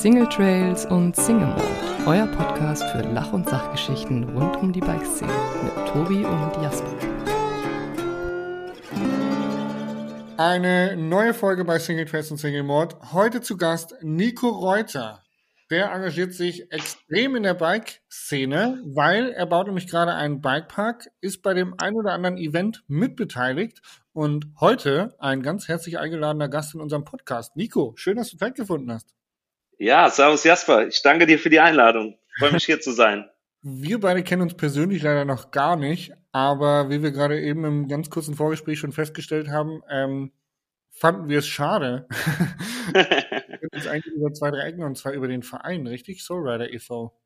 Single Trails und Single Mode, euer Podcast für Lach- und Sachgeschichten rund um die Bikeszene mit Tobi und Jasper. Eine neue Folge bei Single Trails und Single Mode. Heute zu Gast Nico Reuter. Der engagiert sich extrem in der Bike-Szene, weil er baut nämlich gerade einen Bikepark, ist bei dem ein oder anderen Event mitbeteiligt und heute ein ganz herzlich eingeladener Gast in unserem Podcast. Nico, schön, dass du Zeit gefunden hast. Ja, servus Jasper. Ich danke dir für die Einladung. Ich freue mich hier zu sein. Wir beide kennen uns persönlich leider noch gar nicht, aber wie wir gerade eben im ganz kurzen Vorgespräch schon festgestellt haben, ähm, fanden wir es schade. wir uns eigentlich über zwei, drei Ecken und zwar über den Verein, richtig? Soulrider e.V.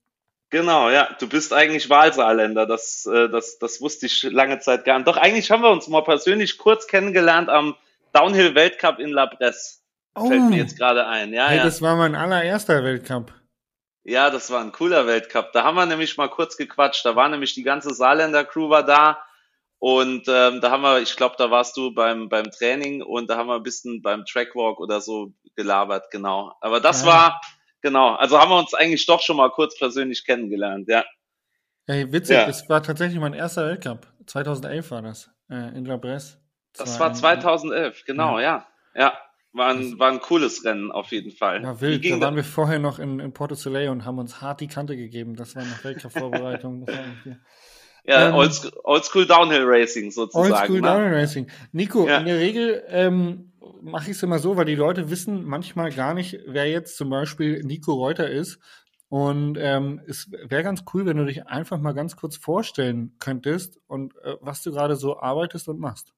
Genau, ja. Du bist eigentlich Wahlsaarländer. Das, äh, das, das wusste ich lange Zeit gar nicht. Doch eigentlich haben wir uns mal persönlich kurz kennengelernt am Downhill-Weltcup in La Bresse. Oh. Fällt mir jetzt gerade ein. Ja, hey, ja. Das war mein allererster Weltcup. Ja, das war ein cooler Weltcup. Da haben wir nämlich mal kurz gequatscht. Da war nämlich die ganze Saarländer Crew war da. Und ähm, da haben wir, ich glaube, da warst du beim, beim Training und da haben wir ein bisschen beim Trackwalk oder so gelabert, genau. Aber das ja. war, genau, also haben wir uns eigentlich doch schon mal kurz persönlich kennengelernt, ja. Hey, witzig, ja. das war tatsächlich mein erster Weltcup. 2011 war das, äh, in La Bresse. Das war 2011, genau, ja. Ja, ja. War ein, war ein cooles Rennen auf jeden Fall. Ja, wild. Da waren wir vorher noch in, in Porto Soleil und haben uns hart die Kante gegeben. Das war noch Weltcup-Vorbereitung. ja, ähm, Oldschool, Oldschool Downhill Racing sozusagen. Oldschool ne? Downhill Racing. Nico, ja. in der Regel ähm, mache ich es immer so, weil die Leute wissen manchmal gar nicht, wer jetzt zum Beispiel Nico Reuter ist. Und ähm, es wäre ganz cool, wenn du dich einfach mal ganz kurz vorstellen könntest und äh, was du gerade so arbeitest und machst.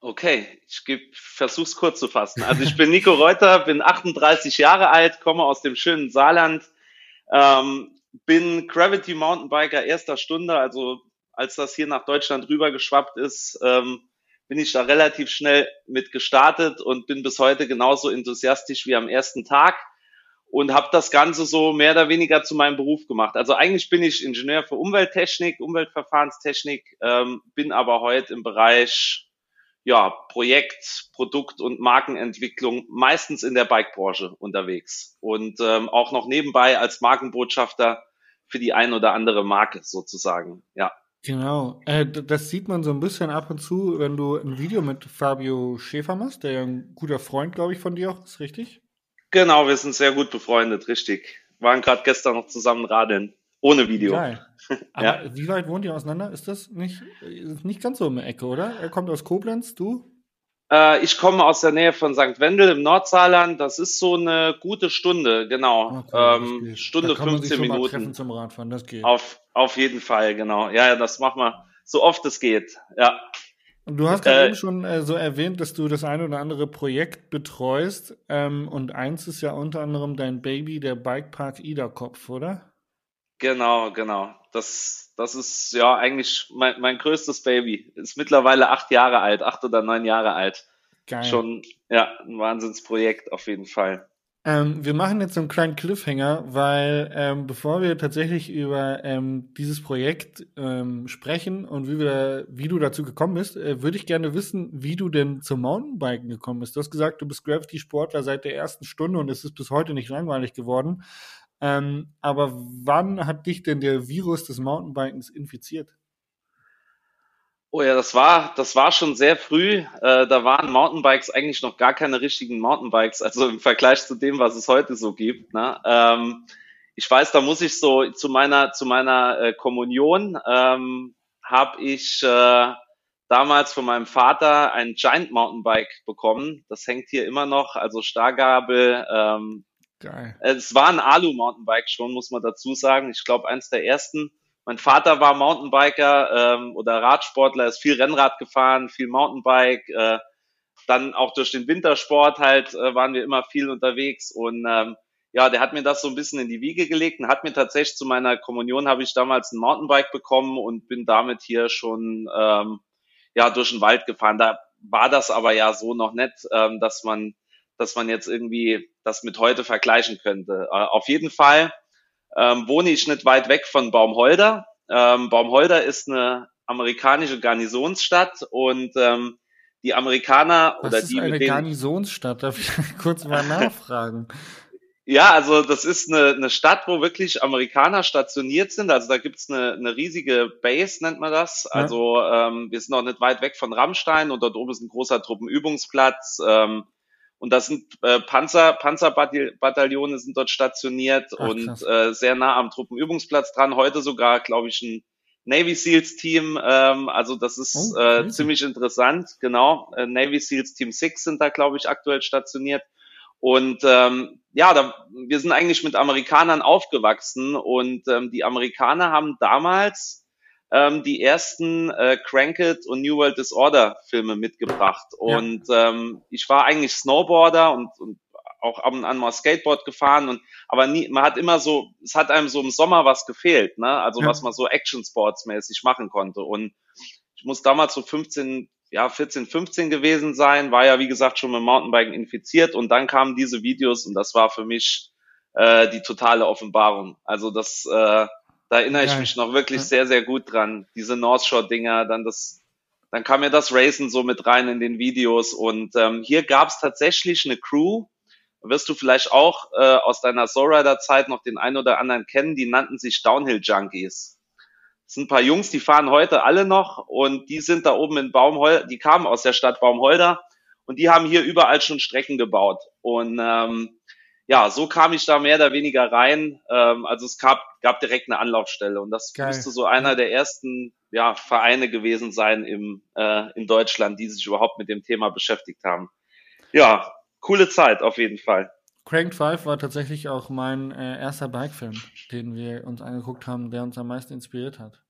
Okay, ich versuche es kurz zu fassen. Also ich bin Nico Reuter, bin 38 Jahre alt, komme aus dem schönen Saarland, ähm, bin Gravity Mountainbiker erster Stunde, also als das hier nach Deutschland rübergeschwappt ist, ähm, bin ich da relativ schnell mit gestartet und bin bis heute genauso enthusiastisch wie am ersten Tag und habe das Ganze so mehr oder weniger zu meinem Beruf gemacht. Also eigentlich bin ich Ingenieur für Umwelttechnik, Umweltverfahrenstechnik, ähm, bin aber heute im Bereich ja, Projekt, Produkt und Markenentwicklung meistens in der Bike-Branche unterwegs und ähm, auch noch nebenbei als Markenbotschafter für die ein oder andere Marke sozusagen, ja. Genau, äh, das sieht man so ein bisschen ab und zu, wenn du ein Video mit Fabio Schäfer machst, der ja ein guter Freund, glaube ich, von dir auch ist, richtig? Genau, wir sind sehr gut befreundet, richtig. Waren gerade gestern noch zusammen radeln. Ohne Video. Geil. Aber ja. wie weit wohnt ihr auseinander? Ist das nicht, ist nicht ganz so um die Ecke, oder? Er kommt aus Koblenz, du? Äh, ich komme aus der Nähe von St. Wendel im Nordsaarland. Das ist so eine gute Stunde, genau. Okay, ähm, Stunde, 15 Minuten. zum Radfahren, das geht. Auf, auf jeden Fall, genau. Ja, das machen wir so oft es geht. Ja. Und du hast gerade äh, eben schon äh, so erwähnt, dass du das eine oder andere Projekt betreust. Ähm, und eins ist ja unter anderem dein Baby, der Bikepark Ida-Kopf, oder? Genau, genau. Das, das ist ja eigentlich mein, mein größtes Baby. Ist mittlerweile acht Jahre alt, acht oder neun Jahre alt. Geil. Schon, ja, ein Wahnsinnsprojekt auf jeden Fall. Ähm, wir machen jetzt so einen kleinen Cliffhanger, weil ähm, bevor wir tatsächlich über ähm, dieses Projekt ähm, sprechen und wie, wir, wie du dazu gekommen bist, äh, würde ich gerne wissen, wie du denn zum Mountainbiken gekommen bist. Du hast gesagt, du bist Gravity-Sportler seit der ersten Stunde und es ist bis heute nicht langweilig geworden. Ähm, aber wann hat dich denn der Virus des Mountainbikens infiziert? Oh ja, das war, das war schon sehr früh. Äh, da waren Mountainbikes eigentlich noch gar keine richtigen Mountainbikes, also im Vergleich zu dem, was es heute so gibt. Ne? Ähm, ich weiß, da muss ich so zu meiner, zu meiner äh, Kommunion ähm, habe ich äh, damals von meinem Vater ein Giant Mountainbike bekommen. Das hängt hier immer noch, also Stargabel, ähm, Geil. Es war ein Alu-Mountainbike schon, muss man dazu sagen. Ich glaube, eins der ersten. Mein Vater war Mountainbiker ähm, oder Radsportler, ist viel Rennrad gefahren, viel Mountainbike. Äh, dann auch durch den Wintersport halt äh, waren wir immer viel unterwegs und ähm, ja, der hat mir das so ein bisschen in die Wiege gelegt und hat mir tatsächlich zu meiner Kommunion habe ich damals ein Mountainbike bekommen und bin damit hier schon ähm, ja durch den Wald gefahren. Da war das aber ja so noch nicht, ähm, dass man dass man jetzt irgendwie das mit heute vergleichen könnte. Äh, auf jeden Fall ähm, wohne ich nicht weit weg von Baumholder. Ähm, Baumholder ist eine amerikanische Garnisonsstadt und ähm, die Amerikaner Was oder ist die eine Garnisonsstadt? Darf ich kurz mal nachfragen? Ja, also das ist eine, eine Stadt, wo wirklich Amerikaner stationiert sind. Also da gibt's eine, eine riesige Base, nennt man das. Ja. Also ähm, wir sind noch nicht weit weg von Rammstein und dort oben ist ein großer Truppenübungsplatz. Ähm, und das sind äh, Panzer, Panzerbataillone sind dort stationiert Ach, und äh, sehr nah am Truppenübungsplatz dran. Heute sogar, glaube ich, ein Navy Seals Team. Ähm, also das ist oh, äh, ziemlich interessant. Genau, äh, Navy Seals Team 6 sind da, glaube ich, aktuell stationiert. Und ähm, ja, da, wir sind eigentlich mit Amerikanern aufgewachsen und ähm, die Amerikaner haben damals ähm, die ersten äh, Cranked und New World Disorder Filme mitgebracht. Und ja. ähm, ich war eigentlich Snowboarder und, und auch ab und an mal Skateboard gefahren und aber nie, man hat immer so, es hat einem so im Sommer was gefehlt, ne? Also ja. was man so Action Sports mäßig machen konnte. Und ich muss damals so 15, ja, 14, 15 gewesen sein, war ja wie gesagt schon mit Mountainbiken infiziert und dann kamen diese Videos und das war für mich äh, die totale Offenbarung. Also das, äh, da erinnere ich mich noch wirklich sehr, sehr gut dran. Diese North Shore Dinger, dann das, dann kam ja das Racen so mit rein in den Videos und ähm, hier gab es tatsächlich eine Crew, wirst du vielleicht auch äh, aus deiner Soulrider Zeit noch den einen oder anderen kennen, die nannten sich Downhill Junkies. Das sind ein paar Jungs, die fahren heute alle noch und die sind da oben in Baumholder, die kamen aus der Stadt Baumholder und die haben hier überall schon Strecken gebaut. Und ähm, ja, so kam ich da mehr oder weniger rein. Ähm, also es gab, gab direkt eine Anlaufstelle und das Geil. müsste so einer der ersten ja, Vereine gewesen sein im, äh, in Deutschland, die sich überhaupt mit dem Thema beschäftigt haben. Ja, coole Zeit auf jeden Fall. Cranked 5 war tatsächlich auch mein äh, erster Bike-Film, den wir uns angeguckt haben, der uns am meisten inspiriert hat.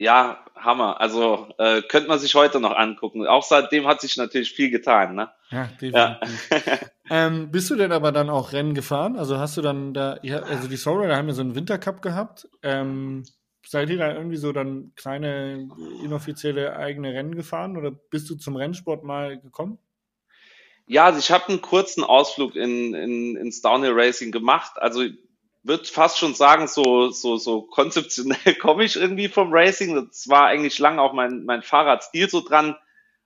Ja, Hammer. Also äh, könnte man sich heute noch angucken. Auch seitdem hat sich natürlich viel getan. Ne? Ja, definitiv. Ja. ähm, bist du denn aber dann auch Rennen gefahren? Also hast du dann da, ja, also die Soulrider haben ja so einen Wintercup gehabt. Ähm, seid ihr da irgendwie so dann kleine inoffizielle eigene Rennen gefahren oder bist du zum Rennsport mal gekommen? Ja, also ich habe einen kurzen Ausflug in, in, ins Downhill Racing gemacht. Also würde fast schon sagen, so, so, so konzeptionell komme ich irgendwie vom Racing. Das war eigentlich lange auch mein, mein Fahrradstil so dran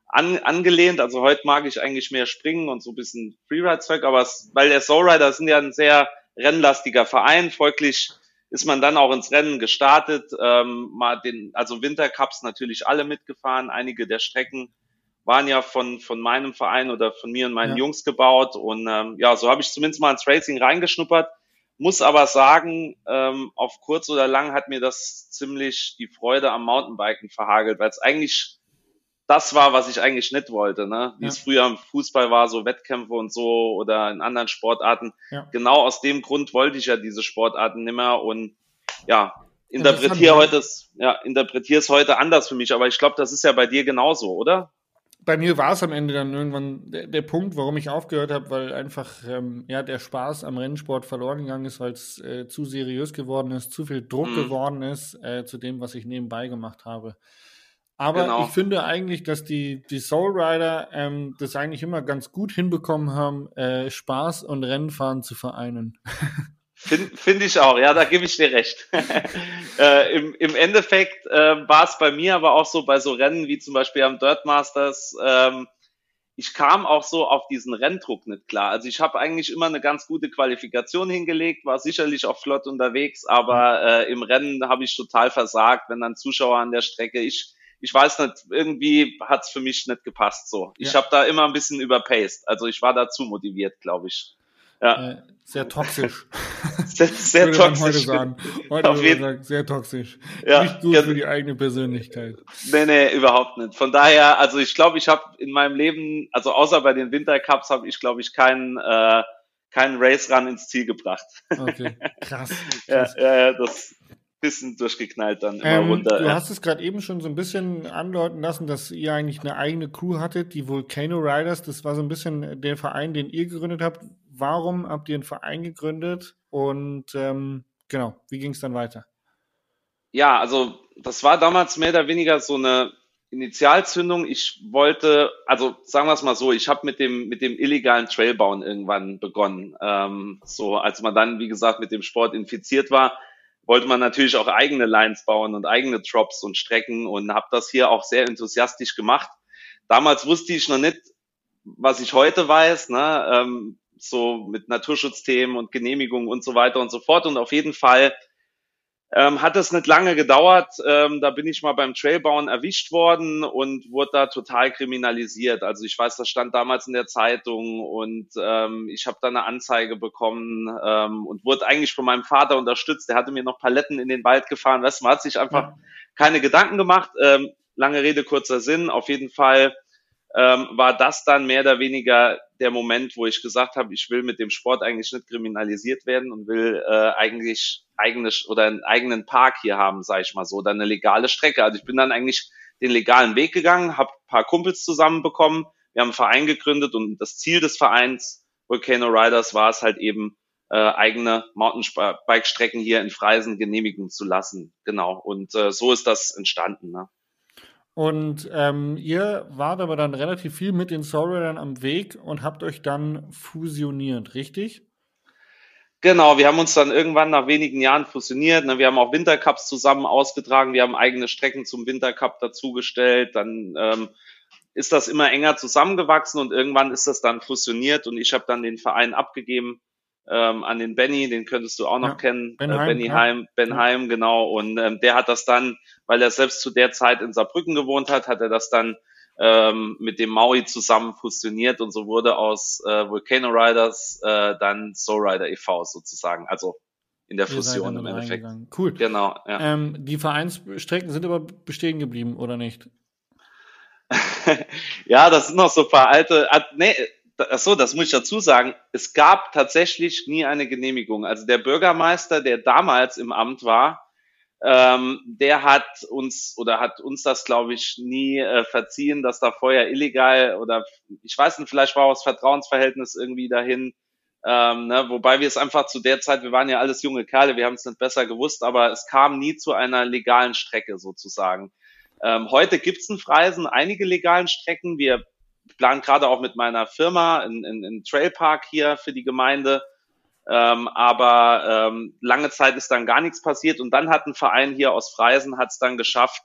an, angelehnt. Also heute mag ich eigentlich mehr springen und so ein bisschen Freeride-Zeug, aber es, weil der Soulrider sind ja ein sehr rennlastiger Verein, folglich ist man dann auch ins Rennen gestartet, ähm, mal den, also Wintercups natürlich alle mitgefahren, einige der Strecken waren ja von, von meinem Verein oder von mir und meinen ja. Jungs gebaut. Und ähm, ja, so habe ich zumindest mal ins Racing reingeschnuppert. Muss aber sagen, ähm, auf kurz oder lang hat mir das ziemlich die Freude am Mountainbiken verhagelt, weil es eigentlich das war, was ich eigentlich nicht wollte, ne? Wie ja. es früher im Fußball war, so Wettkämpfe und so oder in anderen Sportarten. Ja. Genau aus dem Grund wollte ich ja diese Sportarten nimmer und ja, interpretiere heute, ja, interpretiere es heute anders für mich, aber ich glaube, das ist ja bei dir genauso, oder? Bei mir war es am Ende dann irgendwann der, der Punkt, warum ich aufgehört habe, weil einfach ähm, ja der Spaß am Rennsport verloren gegangen ist, weil es äh, zu seriös geworden ist, zu viel Druck mhm. geworden ist äh, zu dem, was ich nebenbei gemacht habe. Aber genau. ich finde eigentlich, dass die, die Soul Rider ähm, das eigentlich immer ganz gut hinbekommen haben, äh, Spaß und Rennfahren zu vereinen. Finde find ich auch, ja, da gebe ich dir recht. äh, im, Im Endeffekt äh, war es bei mir aber auch so bei so Rennen wie zum Beispiel am Dirt Masters, ähm, ich kam auch so auf diesen Renndruck nicht klar. Also ich habe eigentlich immer eine ganz gute Qualifikation hingelegt, war sicherlich auch flott unterwegs, aber äh, im Rennen habe ich total versagt, wenn dann Zuschauer an der Strecke, ich, ich weiß nicht, irgendwie hat's für mich nicht gepasst so. Ich ja. habe da immer ein bisschen überpaced. Also ich war da zu motiviert, glaube ich. Ja. Äh, sehr toxisch. sehr, sehr toxisch. heute sagen. Heute Auf jeden sagen, sehr toxisch. Ja, nicht gut ja. für die eigene Persönlichkeit. Nee, nee, überhaupt nicht. Von daher, also ich glaube, ich habe in meinem Leben, also außer bei den Wintercups, habe ich, glaube ich, keinen äh, keinen Race Run ins Ziel gebracht. Okay, krass. krass. Ja, ja, das, bisschen durchgeknallt dann immer ähm, runter. Du hast es gerade eben schon so ein bisschen andeuten lassen, dass ihr eigentlich eine eigene Crew hattet, die Volcano Riders. Das war so ein bisschen der Verein, den ihr gegründet habt. Warum habt ihr einen Verein gegründet und ähm, genau, wie ging es dann weiter? Ja, also das war damals mehr oder weniger so eine Initialzündung. Ich wollte, also sagen wir es mal so, ich habe mit dem mit dem illegalen Trailbauen irgendwann begonnen. Ähm, so als man dann, wie gesagt, mit dem Sport infiziert war, wollte man natürlich auch eigene Lines bauen und eigene Drops und Strecken und habe das hier auch sehr enthusiastisch gemacht. Damals wusste ich noch nicht, was ich heute weiß. Ne? Ähm, so mit Naturschutzthemen und Genehmigungen und so weiter und so fort. Und auf jeden Fall ähm, hat es nicht lange gedauert. Ähm, da bin ich mal beim Trailbauen erwischt worden und wurde da total kriminalisiert. Also ich weiß, das stand damals in der Zeitung und ähm, ich habe da eine Anzeige bekommen ähm, und wurde eigentlich von meinem Vater unterstützt. Der hatte mir noch Paletten in den Wald gefahren. Weißt du, man hat sich einfach keine Gedanken gemacht. Ähm, lange Rede, kurzer Sinn. Auf jeden Fall ähm, war das dann mehr oder weniger der Moment, wo ich gesagt habe, ich will mit dem Sport eigentlich nicht kriminalisiert werden und will äh, eigentlich eigene oder einen eigenen Park hier haben, sage ich mal so, oder eine legale Strecke. Also ich bin dann eigentlich den legalen Weg gegangen, habe paar Kumpels zusammenbekommen, wir haben einen Verein gegründet und das Ziel des Vereins Volcano Riders war es halt eben, äh, eigene Mountainbike-Strecken hier in Freisen genehmigen zu lassen. Genau. Und äh, so ist das entstanden. Ne? Und ähm, ihr wart aber dann relativ viel mit den Soulridern am Weg und habt euch dann fusioniert, richtig? Genau, wir haben uns dann irgendwann nach wenigen Jahren fusioniert. Ne? Wir haben auch Wintercups zusammen ausgetragen. Wir haben eigene Strecken zum Wintercup dazugestellt. Dann ähm, ist das immer enger zusammengewachsen und irgendwann ist das dann fusioniert und ich habe dann den Verein abgegeben ähm, an den Benny, den könntest du auch noch ja, kennen, Ben äh, Benny ja. Heim, Ben ja. Heim, genau. Und ähm, der hat das dann, weil er selbst zu der Zeit in Saarbrücken gewohnt hat, hat er das dann ähm, mit dem Maui zusammen fusioniert und so wurde aus äh, Volcano Riders äh, dann Soul Rider e.V. sozusagen. Also in der Fusion im Endeffekt. Cool. Genau. Ja. Ähm, die Vereinsstrecken sind aber bestehen geblieben, oder nicht? ja, das sind noch so ein paar alte. Ah, nee, ach so, das muss ich dazu sagen. Es gab tatsächlich nie eine Genehmigung. Also der Bürgermeister, der damals im Amt war, ähm, der hat uns oder hat uns das, glaube ich, nie äh, verziehen, dass da vorher illegal oder ich weiß nicht, vielleicht war auch das Vertrauensverhältnis irgendwie dahin. Ähm, ne, wobei wir es einfach zu der Zeit, wir waren ja alles junge Kerle, wir haben es nicht besser gewusst, aber es kam nie zu einer legalen Strecke sozusagen. Ähm, heute gibt es in Freisen einige legalen Strecken. Wir planen gerade auch mit meiner Firma einen, einen Trailpark hier für die Gemeinde. Ähm, aber ähm, lange Zeit ist dann gar nichts passiert und dann hat ein Verein hier aus Freisen hat es dann geschafft,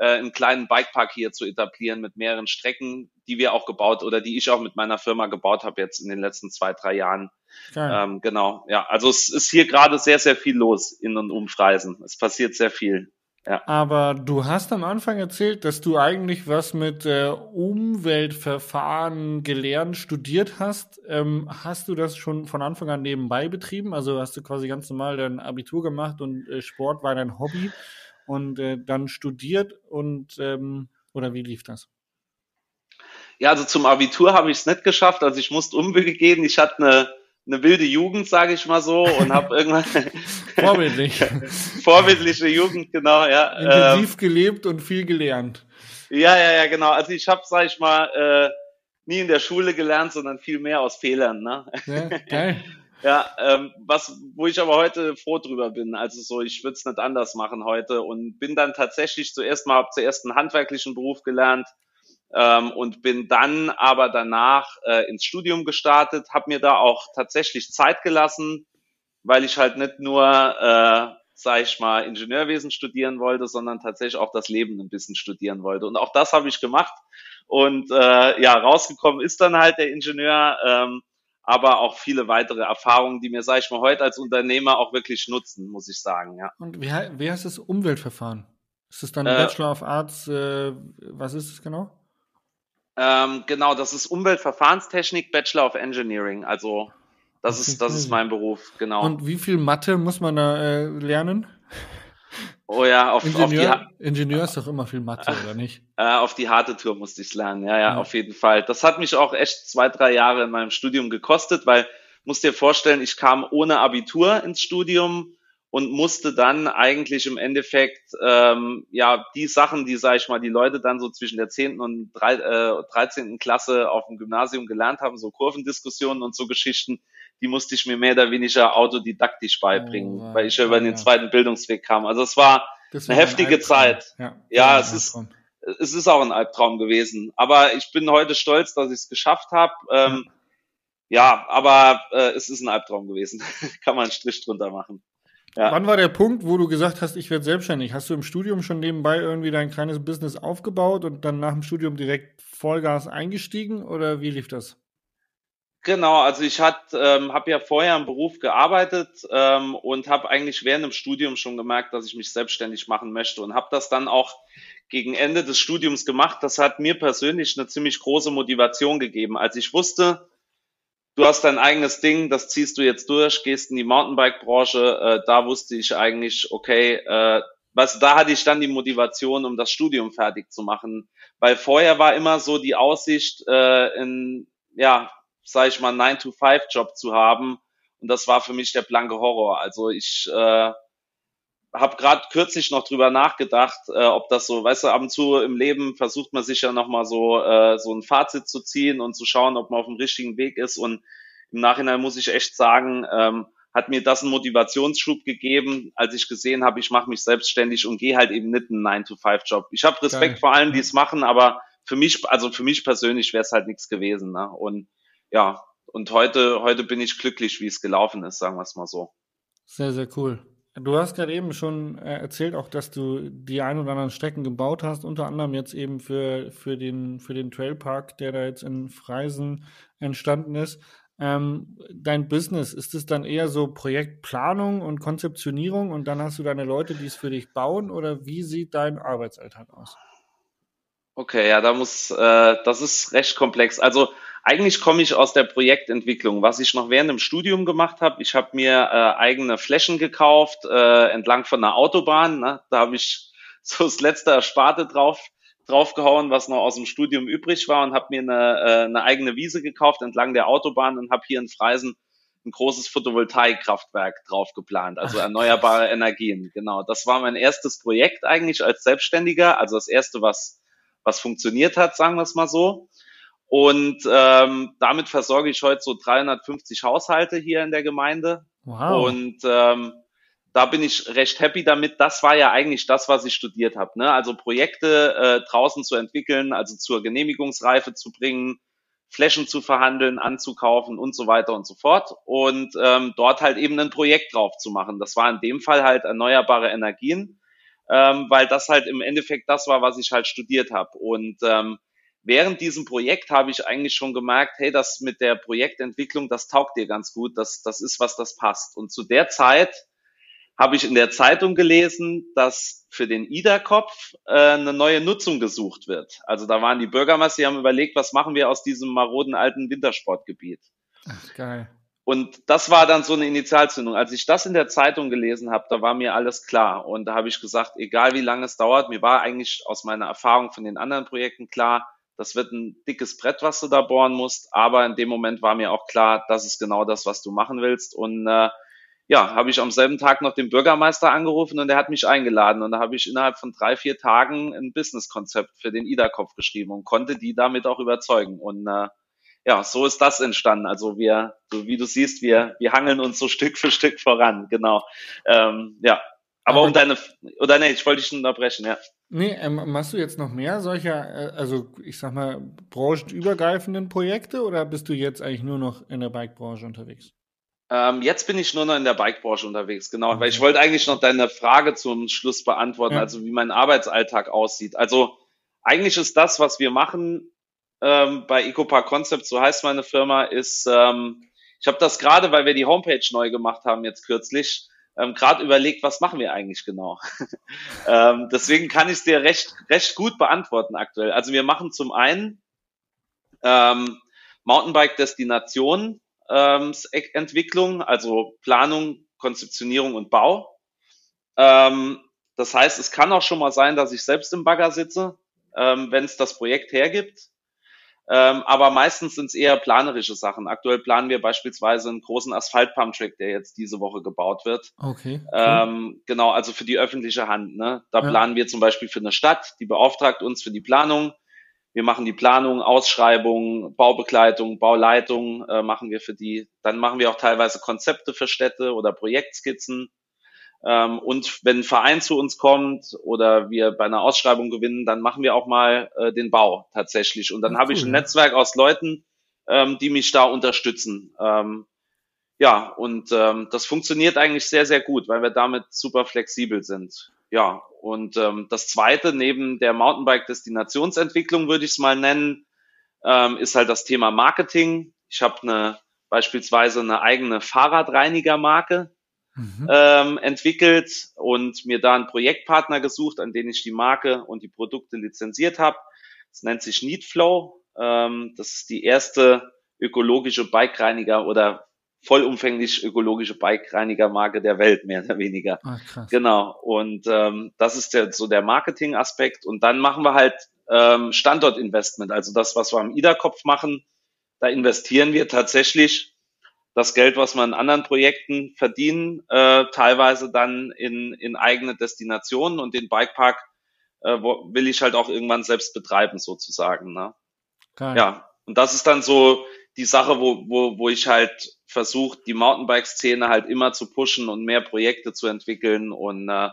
äh, einen kleinen Bikepark hier zu etablieren mit mehreren Strecken, die wir auch gebaut oder die ich auch mit meiner Firma gebaut habe jetzt in den letzten zwei, drei Jahren. Ähm, genau, ja. Also es ist hier gerade sehr, sehr viel los in und um Freisen. Es passiert sehr viel. Ja. Aber du hast am Anfang erzählt, dass du eigentlich was mit äh, Umweltverfahren gelernt, studiert hast. Ähm, hast du das schon von Anfang an nebenbei betrieben? Also hast du quasi ganz normal dein Abitur gemacht und äh, Sport war dein Hobby und äh, dann studiert und ähm, oder wie lief das? Ja, also zum Abitur habe ich es nicht geschafft. Also ich musste Umwege gehen. Ich hatte eine eine wilde Jugend, sage ich mal so, und habe irgendwann vorbildlich vorbildliche Jugend, genau, ja. Intensiv ähm, gelebt und viel gelernt. Ja, ja, ja, genau. Also ich habe, sage ich mal, äh, nie in der Schule gelernt, sondern viel mehr aus Fehlern. Ne? Ja, geil. ja, ähm, was, wo ich aber heute froh drüber bin. Also so, ich würde es nicht anders machen heute und bin dann tatsächlich zuerst mal, habe zuerst einen handwerklichen Beruf gelernt, ähm, und bin dann aber danach äh, ins Studium gestartet, habe mir da auch tatsächlich Zeit gelassen, weil ich halt nicht nur, äh, sag ich mal, Ingenieurwesen studieren wollte, sondern tatsächlich auch das Leben ein bisschen studieren wollte. Und auch das habe ich gemacht. Und äh, ja, rausgekommen ist dann halt der Ingenieur, ähm, aber auch viele weitere Erfahrungen, die mir, sag ich mal, heute als Unternehmer auch wirklich nutzen, muss ich sagen. Ja. Und wie, wie heißt das Umweltverfahren? Ist es dann äh, Bachelor of Arts? Äh, was ist es genau? Ähm, genau, das ist Umweltverfahrenstechnik, Bachelor of Engineering. Also das ist, das ist mein Beruf, genau. Und wie viel Mathe muss man da äh, lernen? Oh ja, auf, Ingenieur, auf die Ingenieur ist doch immer viel Mathe, oder nicht? Äh, auf die harte Tour musste ich lernen, ja, ja, ja, auf jeden Fall. Das hat mich auch echt zwei, drei Jahre in meinem Studium gekostet, weil, musst dir vorstellen, ich kam ohne Abitur ins Studium, und musste dann eigentlich im Endeffekt ähm, ja die Sachen, die, sage ich mal, die Leute dann so zwischen der 10. und 3, äh, 13. Klasse auf dem Gymnasium gelernt haben, so Kurvendiskussionen und so Geschichten, die musste ich mir mehr oder weniger autodidaktisch beibringen, oh, weil ich ja über ja, den zweiten Bildungsweg kam. Also es war eine heftige ein Zeit. Ja, ja es ist es ist auch ein Albtraum gewesen. Aber ich bin heute stolz, dass ich es geschafft habe. Ähm, ja, aber äh, es ist ein Albtraum gewesen. Kann man einen Strich drunter machen. Ja. Wann war der Punkt, wo du gesagt hast, ich werde selbstständig? Hast du im Studium schon nebenbei irgendwie dein kleines Business aufgebaut und dann nach dem Studium direkt Vollgas eingestiegen oder wie lief das? Genau, also ich ähm, habe ja vorher im Beruf gearbeitet ähm, und habe eigentlich während dem Studium schon gemerkt, dass ich mich selbstständig machen möchte und habe das dann auch gegen Ende des Studiums gemacht. Das hat mir persönlich eine ziemlich große Motivation gegeben, als ich wusste, du hast dein eigenes Ding, das ziehst du jetzt durch, gehst in die Mountainbike-Branche. Äh, da wusste ich eigentlich, okay, äh, was, da hatte ich dann die Motivation, um das Studium fertig zu machen, weil vorher war immer so die Aussicht, äh, in ja sage ich mal, 9-to-5-Job zu haben. Und das war für mich der blanke Horror. Also ich äh, habe gerade kürzlich noch drüber nachgedacht, äh, ob das so, weißt du, ab und zu im Leben versucht man sich ja nochmal so, äh, so ein Fazit zu ziehen und zu schauen, ob man auf dem richtigen Weg ist. Und im Nachhinein muss ich echt sagen, ähm, hat mir das einen Motivationsschub gegeben, als ich gesehen habe, ich mache mich selbstständig und gehe halt eben nicht einen 9-to-5-Job. Ich habe Respekt Geil. vor allen, die es machen, aber für mich, also für mich persönlich wäre es halt nichts gewesen. Ne? Und ja, und heute, heute bin ich glücklich, wie es gelaufen ist, sagen wir es mal so. Sehr, sehr cool. Du hast gerade eben schon äh, erzählt, auch dass du die ein oder anderen Strecken gebaut hast, unter anderem jetzt eben für, für, den, für den Trailpark, der da jetzt in Freisen entstanden ist. Ähm, dein Business, ist es dann eher so Projektplanung und Konzeptionierung und dann hast du deine Leute, die es für dich bauen oder wie sieht dein Arbeitsalltag aus? Okay, ja, da muss, äh, das ist recht komplex. Also eigentlich komme ich aus der Projektentwicklung. Was ich noch während dem Studium gemacht habe, ich habe mir äh, eigene Flächen gekauft äh, entlang von einer Autobahn. Ne? Da habe ich so das letzte Ersparte drauf draufgehauen, was noch aus dem Studium übrig war und habe mir eine, äh, eine eigene Wiese gekauft entlang der Autobahn und habe hier in Freisen ein großes Photovoltaikkraftwerk drauf geplant, also erneuerbare Energien. Genau, das war mein erstes Projekt eigentlich als Selbstständiger, also das erste, was was funktioniert hat, sagen wir es mal so. Und ähm, damit versorge ich heute so 350 Haushalte hier in der Gemeinde. Wow. Und ähm, da bin ich recht happy damit. Das war ja eigentlich das, was ich studiert habe. Ne? Also Projekte äh, draußen zu entwickeln, also zur Genehmigungsreife zu bringen, Flächen zu verhandeln, anzukaufen und so weiter und so fort. Und ähm, dort halt eben ein Projekt drauf zu machen. Das war in dem Fall halt erneuerbare Energien, ähm, weil das halt im Endeffekt das war, was ich halt studiert habe. Und ähm, während diesem Projekt habe ich eigentlich schon gemerkt, hey, das mit der Projektentwicklung, das taugt dir ganz gut, das, das ist was, das passt. Und zu der Zeit habe ich in der Zeitung gelesen, dass für den IDA-Kopf äh, eine neue Nutzung gesucht wird. Also da waren die Bürgermeister, die haben überlegt, was machen wir aus diesem maroden alten Wintersportgebiet. Ach, geil. Und das war dann so eine Initialzündung. Als ich das in der Zeitung gelesen habe, da war mir alles klar. Und da habe ich gesagt, egal wie lange es dauert, mir war eigentlich aus meiner Erfahrung von den anderen Projekten klar, das wird ein dickes Brett, was du da bohren musst. Aber in dem Moment war mir auch klar, das ist genau das, was du machen willst. Und äh, ja, habe ich am selben Tag noch den Bürgermeister angerufen und der hat mich eingeladen. Und da habe ich innerhalb von drei, vier Tagen ein Businesskonzept für den IDA-Kopf geschrieben und konnte die damit auch überzeugen. Und äh, ja, so ist das entstanden. Also wir, so wie du siehst, wir, wir hangeln uns so Stück für Stück voran, genau. Ähm, ja, aber, um deine, oder nee, ich wollte dich unterbrechen, ja. Nee, ähm, machst du jetzt noch mehr solcher, äh, also ich sag mal, branchenübergreifenden Projekte oder bist du jetzt eigentlich nur noch in der Bike-Branche unterwegs? Ähm, jetzt bin ich nur noch in der Bike-Branche unterwegs, genau, okay. weil ich wollte eigentlich noch deine Frage zum Schluss beantworten, ja. also wie mein Arbeitsalltag aussieht. Also eigentlich ist das, was wir machen ähm, bei EcoPark Concept, so heißt meine Firma, ist, ähm, ich habe das gerade, weil wir die Homepage neu gemacht haben jetzt kürzlich, ähm, gerade überlegt, was machen wir eigentlich genau. ähm, deswegen kann ich es dir recht, recht gut beantworten aktuell. Also wir machen zum einen ähm, Mountainbike-Destination ähm, Entwicklung, also Planung, Konzeptionierung und Bau. Ähm, das heißt, es kann auch schon mal sein, dass ich selbst im Bagger sitze, ähm, wenn es das Projekt hergibt. Ähm, aber meistens sind es eher planerische Sachen. Aktuell planen wir beispielsweise einen großen Asphalt-Pump-Track, der jetzt diese Woche gebaut wird. Okay. Cool. Ähm, genau, also für die öffentliche Hand. Ne? Da ja. planen wir zum Beispiel für eine Stadt, die beauftragt uns für die Planung. Wir machen die Planung, Ausschreibung, Baubegleitung, Bauleitung äh, machen wir für die. Dann machen wir auch teilweise Konzepte für Städte oder Projektskizzen. Ähm, und wenn ein Verein zu uns kommt oder wir bei einer Ausschreibung gewinnen, dann machen wir auch mal äh, den Bau tatsächlich. Und dann habe ich ein Netzwerk aus Leuten, ähm, die mich da unterstützen. Ähm, ja, und ähm, das funktioniert eigentlich sehr, sehr gut, weil wir damit super flexibel sind. Ja, und ähm, das Zweite neben der Mountainbike-Destinationsentwicklung würde ich es mal nennen, ähm, ist halt das Thema Marketing. ich habe eine beispielsweise eine eigene Fahrradreinigermarke mhm. ähm, entwickelt und mir da einen Projektpartner gesucht, an den ich die Marke und die Produkte lizenziert habe. Das nennt sich Neatflow. Ähm, das ist die erste ökologische Bike-Reiniger oder vollumfänglich ökologische Bike-Reiniger-Marke der Welt, mehr oder weniger. Krass. Genau. Und ähm, das ist der, so der Marketing-Aspekt. Und dann machen wir halt ähm, Standortinvestment, also das, was wir am IDA-Kopf machen. Da investieren wir tatsächlich das Geld, was wir in anderen Projekten verdienen, äh, teilweise dann in, in eigene Destinationen und den Bikepark äh, wo, will ich halt auch irgendwann selbst betreiben, sozusagen. Ne? Geil. Ja, und das ist dann so die Sache, wo, wo, wo ich halt versuche, die Mountainbike-Szene halt immer zu pushen und mehr Projekte zu entwickeln. Und äh,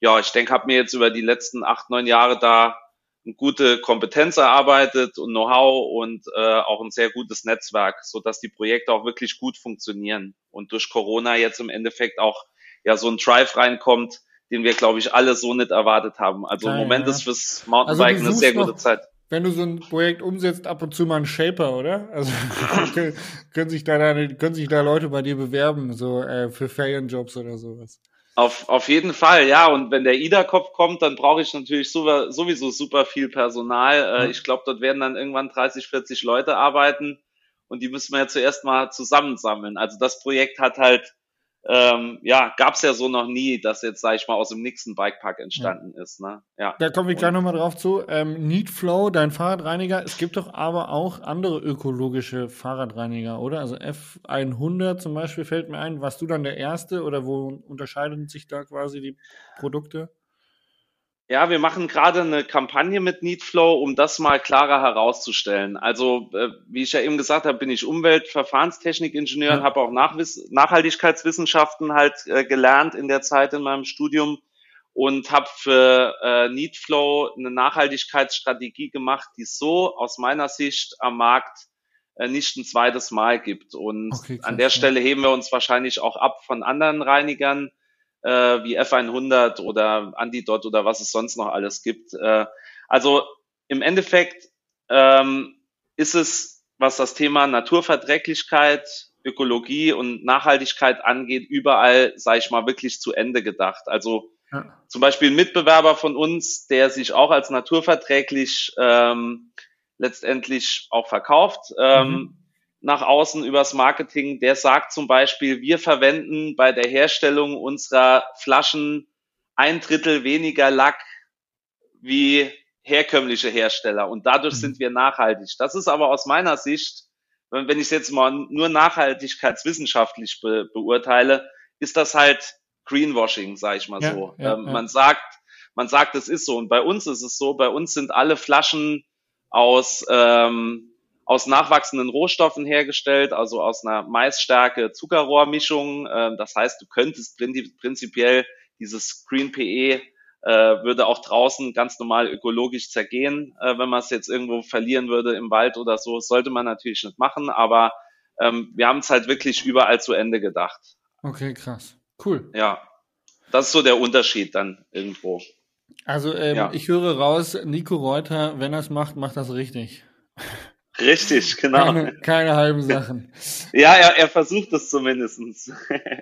ja, ich denke, habe mir jetzt über die letzten acht, neun Jahre da eine gute Kompetenz erarbeitet und Know-how und äh, auch ein sehr gutes Netzwerk, so dass die Projekte auch wirklich gut funktionieren und durch Corona jetzt im Endeffekt auch ja so ein Drive reinkommt, den wir glaube ich alle so nicht erwartet haben. Also Geil, im Moment ja. ist fürs Mountainbiken also eine sehr gute Zeit. Wenn du so ein Projekt umsetzt, ab und zu mal einen Shaper, oder? Also können, können sich da können sich da Leute bei dir bewerben, so äh, für Ferienjobs oder sowas. Auf, auf jeden Fall, ja. Und wenn der IDA-Kopf kommt, dann brauche ich natürlich super, sowieso super viel Personal. Äh, ich glaube, dort werden dann irgendwann 30, 40 Leute arbeiten und die müssen wir ja zuerst mal zusammensammeln. Also das Projekt hat halt ähm, ja, gab es ja so noch nie, dass jetzt, sag ich mal, aus dem nächsten Bikepark entstanden ja. ist. Ne? Ja. Da kommen wir gleich nochmal drauf zu. Ähm, Neatflow, dein Fahrradreiniger. Es gibt doch aber auch andere ökologische Fahrradreiniger, oder? Also F100 zum Beispiel fällt mir ein. Warst du dann der Erste oder wo unterscheiden sich da quasi die Produkte? Ja, wir machen gerade eine Kampagne mit Neatflow, um das mal klarer herauszustellen. Also, äh, wie ich ja eben gesagt habe, bin ich Umweltverfahrenstechnikingenieur ja. und habe auch Nachwiss Nachhaltigkeitswissenschaften halt äh, gelernt in der Zeit in meinem Studium und habe für äh, Neatflow eine Nachhaltigkeitsstrategie gemacht, die so aus meiner Sicht am Markt äh, nicht ein zweites Mal gibt. Und okay, an der Stelle heben wir uns wahrscheinlich auch ab von anderen Reinigern äh, wie F100 oder Antidot oder was es sonst noch alles gibt. Äh, also im Endeffekt ähm, ist es, was das Thema Naturverträglichkeit, Ökologie und Nachhaltigkeit angeht, überall, sage ich mal, wirklich zu Ende gedacht. Also ja. zum Beispiel ein Mitbewerber von uns, der sich auch als naturverträglich ähm, letztendlich auch verkauft, ähm, mhm nach außen übers Marketing, der sagt zum Beispiel, wir verwenden bei der Herstellung unserer Flaschen ein Drittel weniger Lack wie herkömmliche Hersteller und dadurch mhm. sind wir nachhaltig. Das ist aber aus meiner Sicht, wenn, wenn ich es jetzt mal nur nachhaltigkeitswissenschaftlich be beurteile, ist das halt Greenwashing, sage ich mal ja, so. Ja, ähm, ja. Man sagt, man sagt, es ist so und bei uns ist es so. Bei uns sind alle Flaschen aus ähm, aus nachwachsenden Rohstoffen hergestellt, also aus einer Maisstärke Zuckerrohrmischung. Äh, das heißt, du könntest prinzipiell dieses Green PE äh, würde auch draußen ganz normal ökologisch zergehen, äh, wenn man es jetzt irgendwo verlieren würde im Wald oder so. Das sollte man natürlich nicht machen, aber ähm, wir haben es halt wirklich überall zu Ende gedacht. Okay, krass. Cool. Ja. Das ist so der Unterschied dann irgendwo. Also ähm, ja. ich höre raus, Nico Reuter, wenn er es macht, macht das richtig. Richtig, genau. Keine, keine halben Sachen. ja, er, er versucht es zumindest.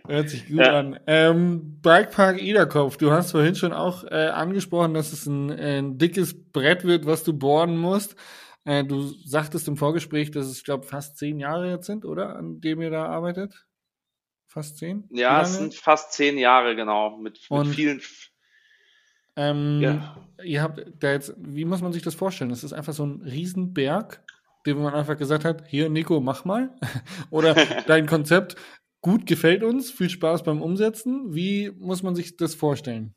Hört sich gut ja. an. Ähm, Bikepark Ederkopf, du hast vorhin schon auch äh, angesprochen, dass es ein, ein, dickes Brett wird, was du bohren musst. Äh, du sagtest im Vorgespräch, dass es, ich glaube, fast zehn Jahre jetzt sind, oder? An dem ihr da arbeitet? Fast zehn? Ja, es sind fast zehn Jahre, genau. Mit, mit vielen. Ähm, ja. Ihr habt da jetzt, wie muss man sich das vorstellen? Das ist einfach so ein Riesenberg dem man einfach gesagt hat, hier Nico, mach mal. Oder dein Konzept gut gefällt uns, viel Spaß beim Umsetzen. Wie muss man sich das vorstellen?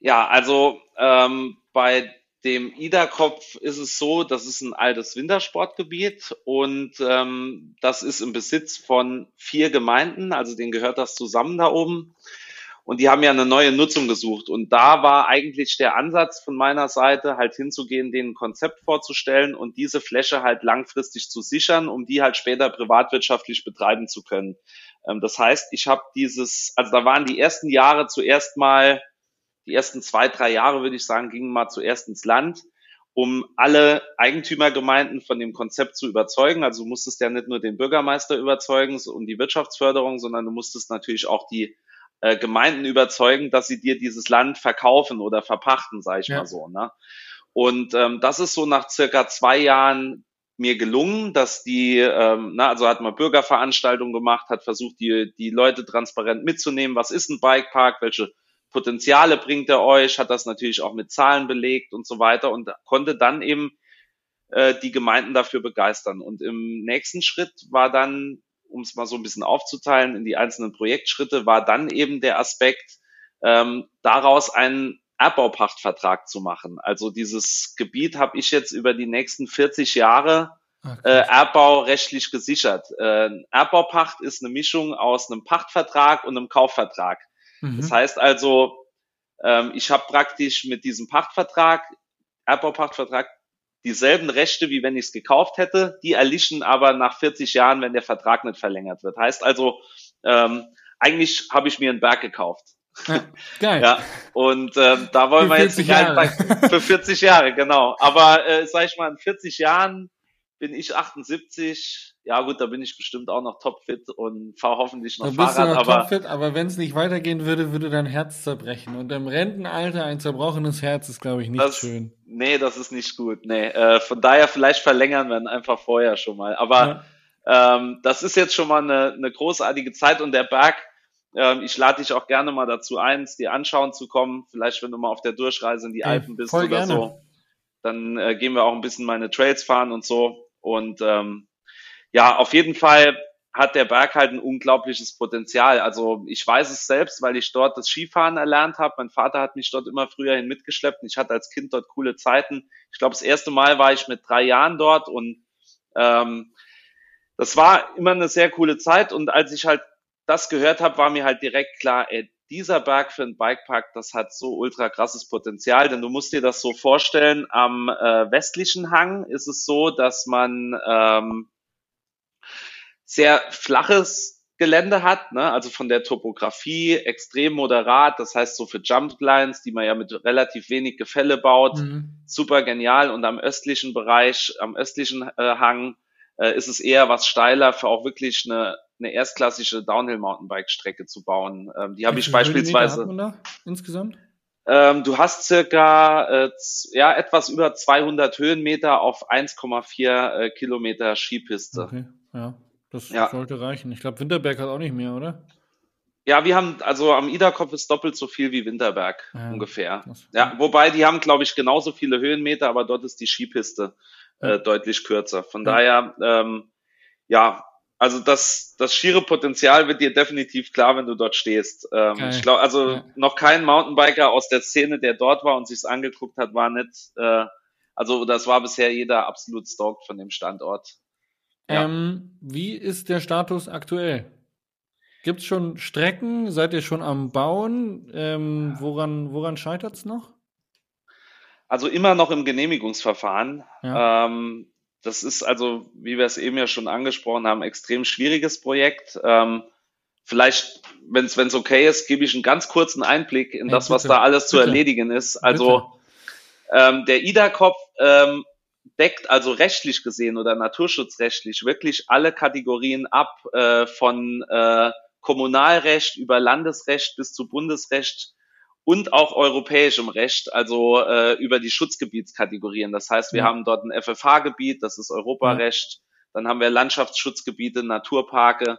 Ja, also ähm, bei dem Ida-Kopf ist es so, das ist ein altes Wintersportgebiet und ähm, das ist im Besitz von vier Gemeinden, also denen gehört das zusammen da oben. Und die haben ja eine neue Nutzung gesucht. Und da war eigentlich der Ansatz von meiner Seite, halt hinzugehen, ein Konzept vorzustellen und diese Fläche halt langfristig zu sichern, um die halt später privatwirtschaftlich betreiben zu können. Ähm, das heißt, ich habe dieses, also da waren die ersten Jahre zuerst mal, die ersten zwei, drei Jahre würde ich sagen, gingen mal zuerst ins Land. um alle Eigentümergemeinden von dem Konzept zu überzeugen. Also du musstest ja nicht nur den Bürgermeister überzeugen und die Wirtschaftsförderung, sondern du musstest natürlich auch die äh, Gemeinden überzeugen, dass sie dir dieses Land verkaufen oder verpachten, sage ich ja. mal so. Ne? Und ähm, das ist so nach circa zwei Jahren mir gelungen, dass die, ähm, na, also hat man Bürgerveranstaltungen gemacht, hat versucht, die, die Leute transparent mitzunehmen. Was ist ein Bikepark? Welche Potenziale bringt er euch? Hat das natürlich auch mit Zahlen belegt und so weiter und konnte dann eben äh, die Gemeinden dafür begeistern. Und im nächsten Schritt war dann, um es mal so ein bisschen aufzuteilen in die einzelnen Projektschritte, war dann eben der Aspekt, ähm, daraus einen Erbbaupachtvertrag zu machen. Also dieses Gebiet habe ich jetzt über die nächsten 40 Jahre ah, äh, erbbaurechtlich gesichert. Äh, Erbbaupacht ist eine Mischung aus einem Pachtvertrag und einem Kaufvertrag. Mhm. Das heißt also, ähm, ich habe praktisch mit diesem Pachtvertrag, Erbbaupachtvertrag, dieselben Rechte, wie wenn ich es gekauft hätte. Die erlischen aber nach 40 Jahren, wenn der Vertrag nicht verlängert wird. Heißt also, ähm, eigentlich habe ich mir einen Berg gekauft. Ja, geil. ja, und ähm, da wollen für wir jetzt nicht für 40 Jahre, genau. Aber äh, sag ich mal, in 40 Jahren bin ich 78. Ja gut, da bin ich bestimmt auch noch topfit und fahre hoffentlich noch da bist Fahrrad. Du noch aber topfit, aber wenn es nicht weitergehen würde, würde dein Herz zerbrechen. Und im Rentenalter ein zerbrochenes Herz ist, glaube ich, nicht das, schön. Nee, das ist nicht gut. Nee, äh, von daher vielleicht verlängern wir ihn einfach vorher schon mal. Aber ja. ähm, das ist jetzt schon mal eine, eine großartige Zeit und der Berg, ähm, ich lade dich auch gerne mal dazu ein, es dir anschauen zu kommen. Vielleicht, wenn du mal auf der Durchreise in die Alpen bist oder gerne. so. Dann äh, gehen wir auch ein bisschen meine Trails fahren und so. Und ähm, ja, auf jeden Fall hat der Berg halt ein unglaubliches Potenzial. Also ich weiß es selbst, weil ich dort das Skifahren erlernt habe. Mein Vater hat mich dort immer früher hin mitgeschleppt. Ich hatte als Kind dort coole Zeiten. Ich glaube, das erste Mal war ich mit drei Jahren dort und ähm, das war immer eine sehr coole Zeit. Und als ich halt das gehört habe, war mir halt direkt klar, ey, dieser Berg für einen Bikepark, das hat so ultra krasses Potenzial, denn du musst dir das so vorstellen, am äh, westlichen Hang ist es so, dass man ähm, sehr flaches Gelände hat, ne? also von der Topografie extrem moderat, das heißt so für Jumplines, die man ja mit relativ wenig Gefälle baut, mhm. super genial und am östlichen Bereich, am östlichen äh, Hang äh, ist es eher was steiler für auch wirklich eine eine erstklassige Downhill-Mountainbike-Strecke zu bauen. Ähm, die habe ich beispielsweise. Da insgesamt? Ähm, du hast circa äh, ja etwas über 200 Höhenmeter auf 1,4 äh, Kilometer Skipiste. Okay, ja, das ja. sollte reichen. Ich glaube, Winterberg hat auch nicht mehr, oder? Ja, wir haben, also am Iderkopf ist doppelt so viel wie Winterberg ja, ungefähr. Ja, wobei die haben, glaube ich, genauso viele Höhenmeter, aber dort ist die Skipiste äh, deutlich kürzer. Von daher, ähm, ja, also das, das schiere Potenzial wird dir definitiv klar, wenn du dort stehst. Ähm, ich glaube, also ja. noch kein Mountainbiker aus der Szene, der dort war und sich's angeguckt hat, war nicht, äh, also das war bisher jeder absolut stalkt von dem Standort. Ja. Ähm, wie ist der Status aktuell? Gibt es schon Strecken? Seid ihr schon am Bauen? Ähm, woran woran scheitert es noch? Also immer noch im Genehmigungsverfahren. Ja. Ähm, das ist also, wie wir es eben ja schon angesprochen haben, extrem schwieriges Projekt. Ähm, vielleicht, wenn es okay ist, gebe ich einen ganz kurzen Einblick in ja, das, bitte, was da alles bitte, zu erledigen ist. Also ähm, der IDA-Kopf ähm, deckt also rechtlich gesehen oder naturschutzrechtlich wirklich alle Kategorien ab, äh, von äh, Kommunalrecht über Landesrecht bis zu Bundesrecht und auch europäischem Recht, also äh, über die Schutzgebietskategorien. Das heißt, wir ja. haben dort ein FFH-Gebiet, das ist Europarecht, dann haben wir Landschaftsschutzgebiete, Naturparke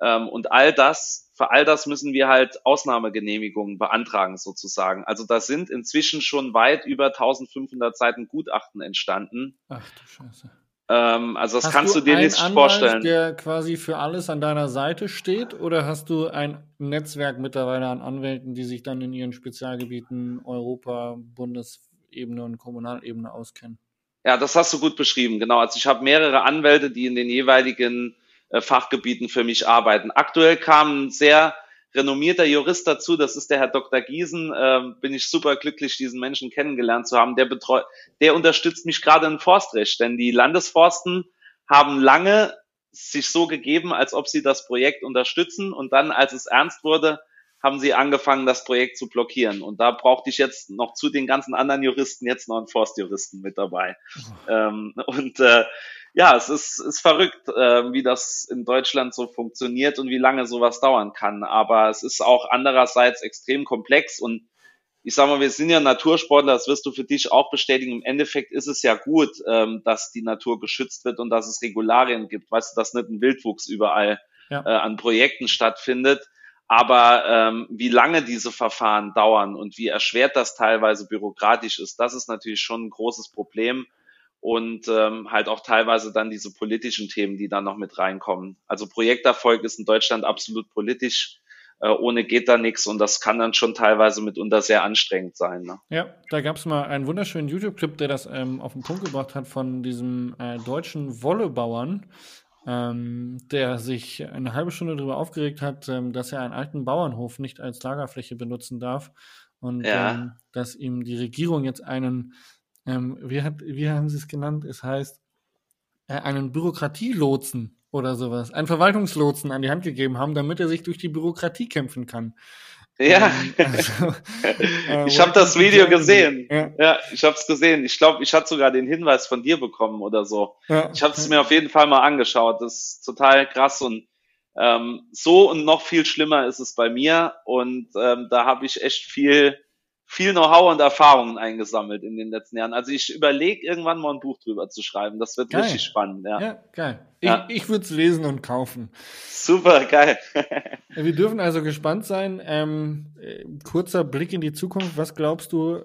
ähm, und all das, für all das müssen wir halt Ausnahmegenehmigungen beantragen sozusagen. Also da sind inzwischen schon weit über 1500 Seiten Gutachten entstanden. Ach du Scheiße. Ähm, also das hast kannst du, dir nicht Anwalt, vorstellen. der quasi für alles an deiner Seite steht oder hast du ein Netzwerk mittlerweile an Anwälten, die sich dann in ihren Spezialgebieten Europa, Bundesebene und Kommunalebene auskennen? Ja, das hast du gut beschrieben, genau. Also ich habe mehrere Anwälte, die in den jeweiligen äh, Fachgebieten für mich arbeiten. Aktuell kam ein sehr renommierter Jurist dazu, das ist der Herr Dr. Giesen. Ähm, bin ich super glücklich, diesen Menschen kennengelernt zu haben. Der betreut, der unterstützt mich gerade im Forstrecht, denn die Landesforsten haben lange sich so gegeben, als ob sie das Projekt unterstützen und dann, als es ernst wurde, haben sie angefangen, das Projekt zu blockieren. Und da brauchte ich jetzt noch zu den ganzen anderen Juristen jetzt noch einen Forstjuristen mit dabei. Oh. Ähm, und äh, ja, es ist, ist verrückt, äh, wie das in Deutschland so funktioniert und wie lange sowas dauern kann. Aber es ist auch andererseits extrem komplex und ich sag mal, wir sind ja Natursportler, das wirst du für dich auch bestätigen. Im Endeffekt ist es ja gut, ähm, dass die Natur geschützt wird und dass es Regularien gibt. Weißt du, dass nicht ein Wildwuchs überall ja. äh, an Projekten stattfindet. Aber ähm, wie lange diese Verfahren dauern und wie erschwert das teilweise bürokratisch ist, das ist natürlich schon ein großes Problem. Und ähm, halt auch teilweise dann diese politischen Themen, die da noch mit reinkommen. Also Projekterfolg ist in Deutschland absolut politisch. Äh, ohne geht da nichts und das kann dann schon teilweise mitunter sehr anstrengend sein. Ne? Ja, da gab es mal einen wunderschönen YouTube-Clip, der das ähm, auf den Punkt gebracht hat von diesem äh, deutschen Wollebauern, ähm, der sich eine halbe Stunde darüber aufgeregt hat, ähm, dass er einen alten Bauernhof nicht als Lagerfläche benutzen darf und ja. ähm, dass ihm die Regierung jetzt einen, ähm, wie, hat, wie haben sie es genannt? Es heißt, äh, einen Bürokratielotsen oder sowas, einen Verwaltungslotsen an die Hand gegeben haben, damit er sich durch die Bürokratie kämpfen kann. Ja, ähm, also, äh, ich habe das Video gesehen. Ja, ja ich habe es gesehen. Ich glaube, ich hatte sogar den Hinweis von dir bekommen oder so. Ja. Ich habe es mir auf jeden Fall mal angeschaut. Das ist total krass und ähm, so und noch viel schlimmer ist es bei mir und ähm, da habe ich echt viel viel Know-how und Erfahrungen eingesammelt in den letzten Jahren. Also ich überlege irgendwann mal ein Buch drüber zu schreiben. Das wird geil. richtig spannend. Ja, ja geil. Ich, ja. ich würde es lesen und kaufen. Super, geil. Wir dürfen also gespannt sein. Ähm, äh, kurzer Blick in die Zukunft. Was glaubst du,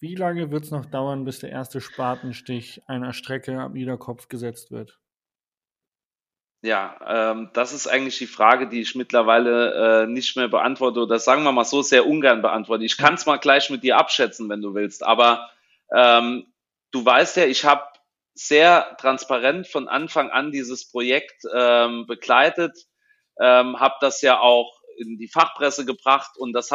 wie lange wird es noch dauern, bis der erste Spatenstich einer Strecke am Niederkopf gesetzt wird? Ja, ähm, das ist eigentlich die Frage, die ich mittlerweile äh, nicht mehr beantworte oder sagen wir mal so sehr ungern beantworte. Ich kann es mal gleich mit dir abschätzen, wenn du willst, aber ähm, du weißt ja, ich habe sehr transparent von Anfang an dieses Projekt ähm, begleitet, ähm, habe das ja auch in die Fachpresse gebracht und das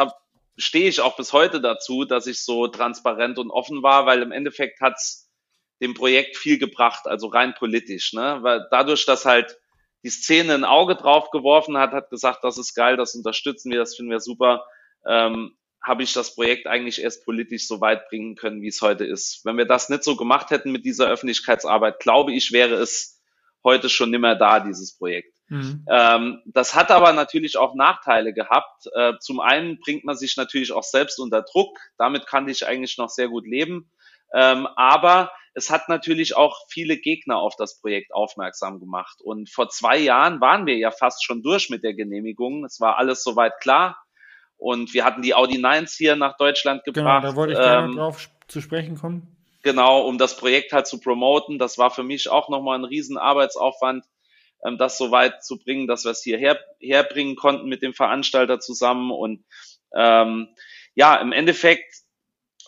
stehe ich auch bis heute dazu, dass ich so transparent und offen war, weil im Endeffekt hat's dem Projekt viel gebracht, also rein politisch, ne? Weil dadurch, dass halt die Szene ein Auge drauf geworfen hat, hat gesagt, das ist geil, das unterstützen wir, das finden wir super, ähm, habe ich das Projekt eigentlich erst politisch so weit bringen können, wie es heute ist. Wenn wir das nicht so gemacht hätten mit dieser Öffentlichkeitsarbeit, glaube ich, wäre es heute schon nimmer da, dieses Projekt. Mhm. Ähm, das hat aber natürlich auch Nachteile gehabt. Äh, zum einen bringt man sich natürlich auch selbst unter Druck. Damit kann ich eigentlich noch sehr gut leben. Ähm, aber es hat natürlich auch viele Gegner auf das Projekt aufmerksam gemacht. Und vor zwei Jahren waren wir ja fast schon durch mit der Genehmigung. Es war alles soweit klar. Und wir hatten die Audi 9s hier nach Deutschland gebracht. Genau, da wollte ich gerne ähm, drauf zu sprechen kommen. Genau, um das Projekt halt zu promoten. Das war für mich auch nochmal ein riesen Arbeitsaufwand, ähm, das so weit zu bringen, dass wir es hierher herbringen konnten mit dem Veranstalter zusammen. Und ähm, ja, im Endeffekt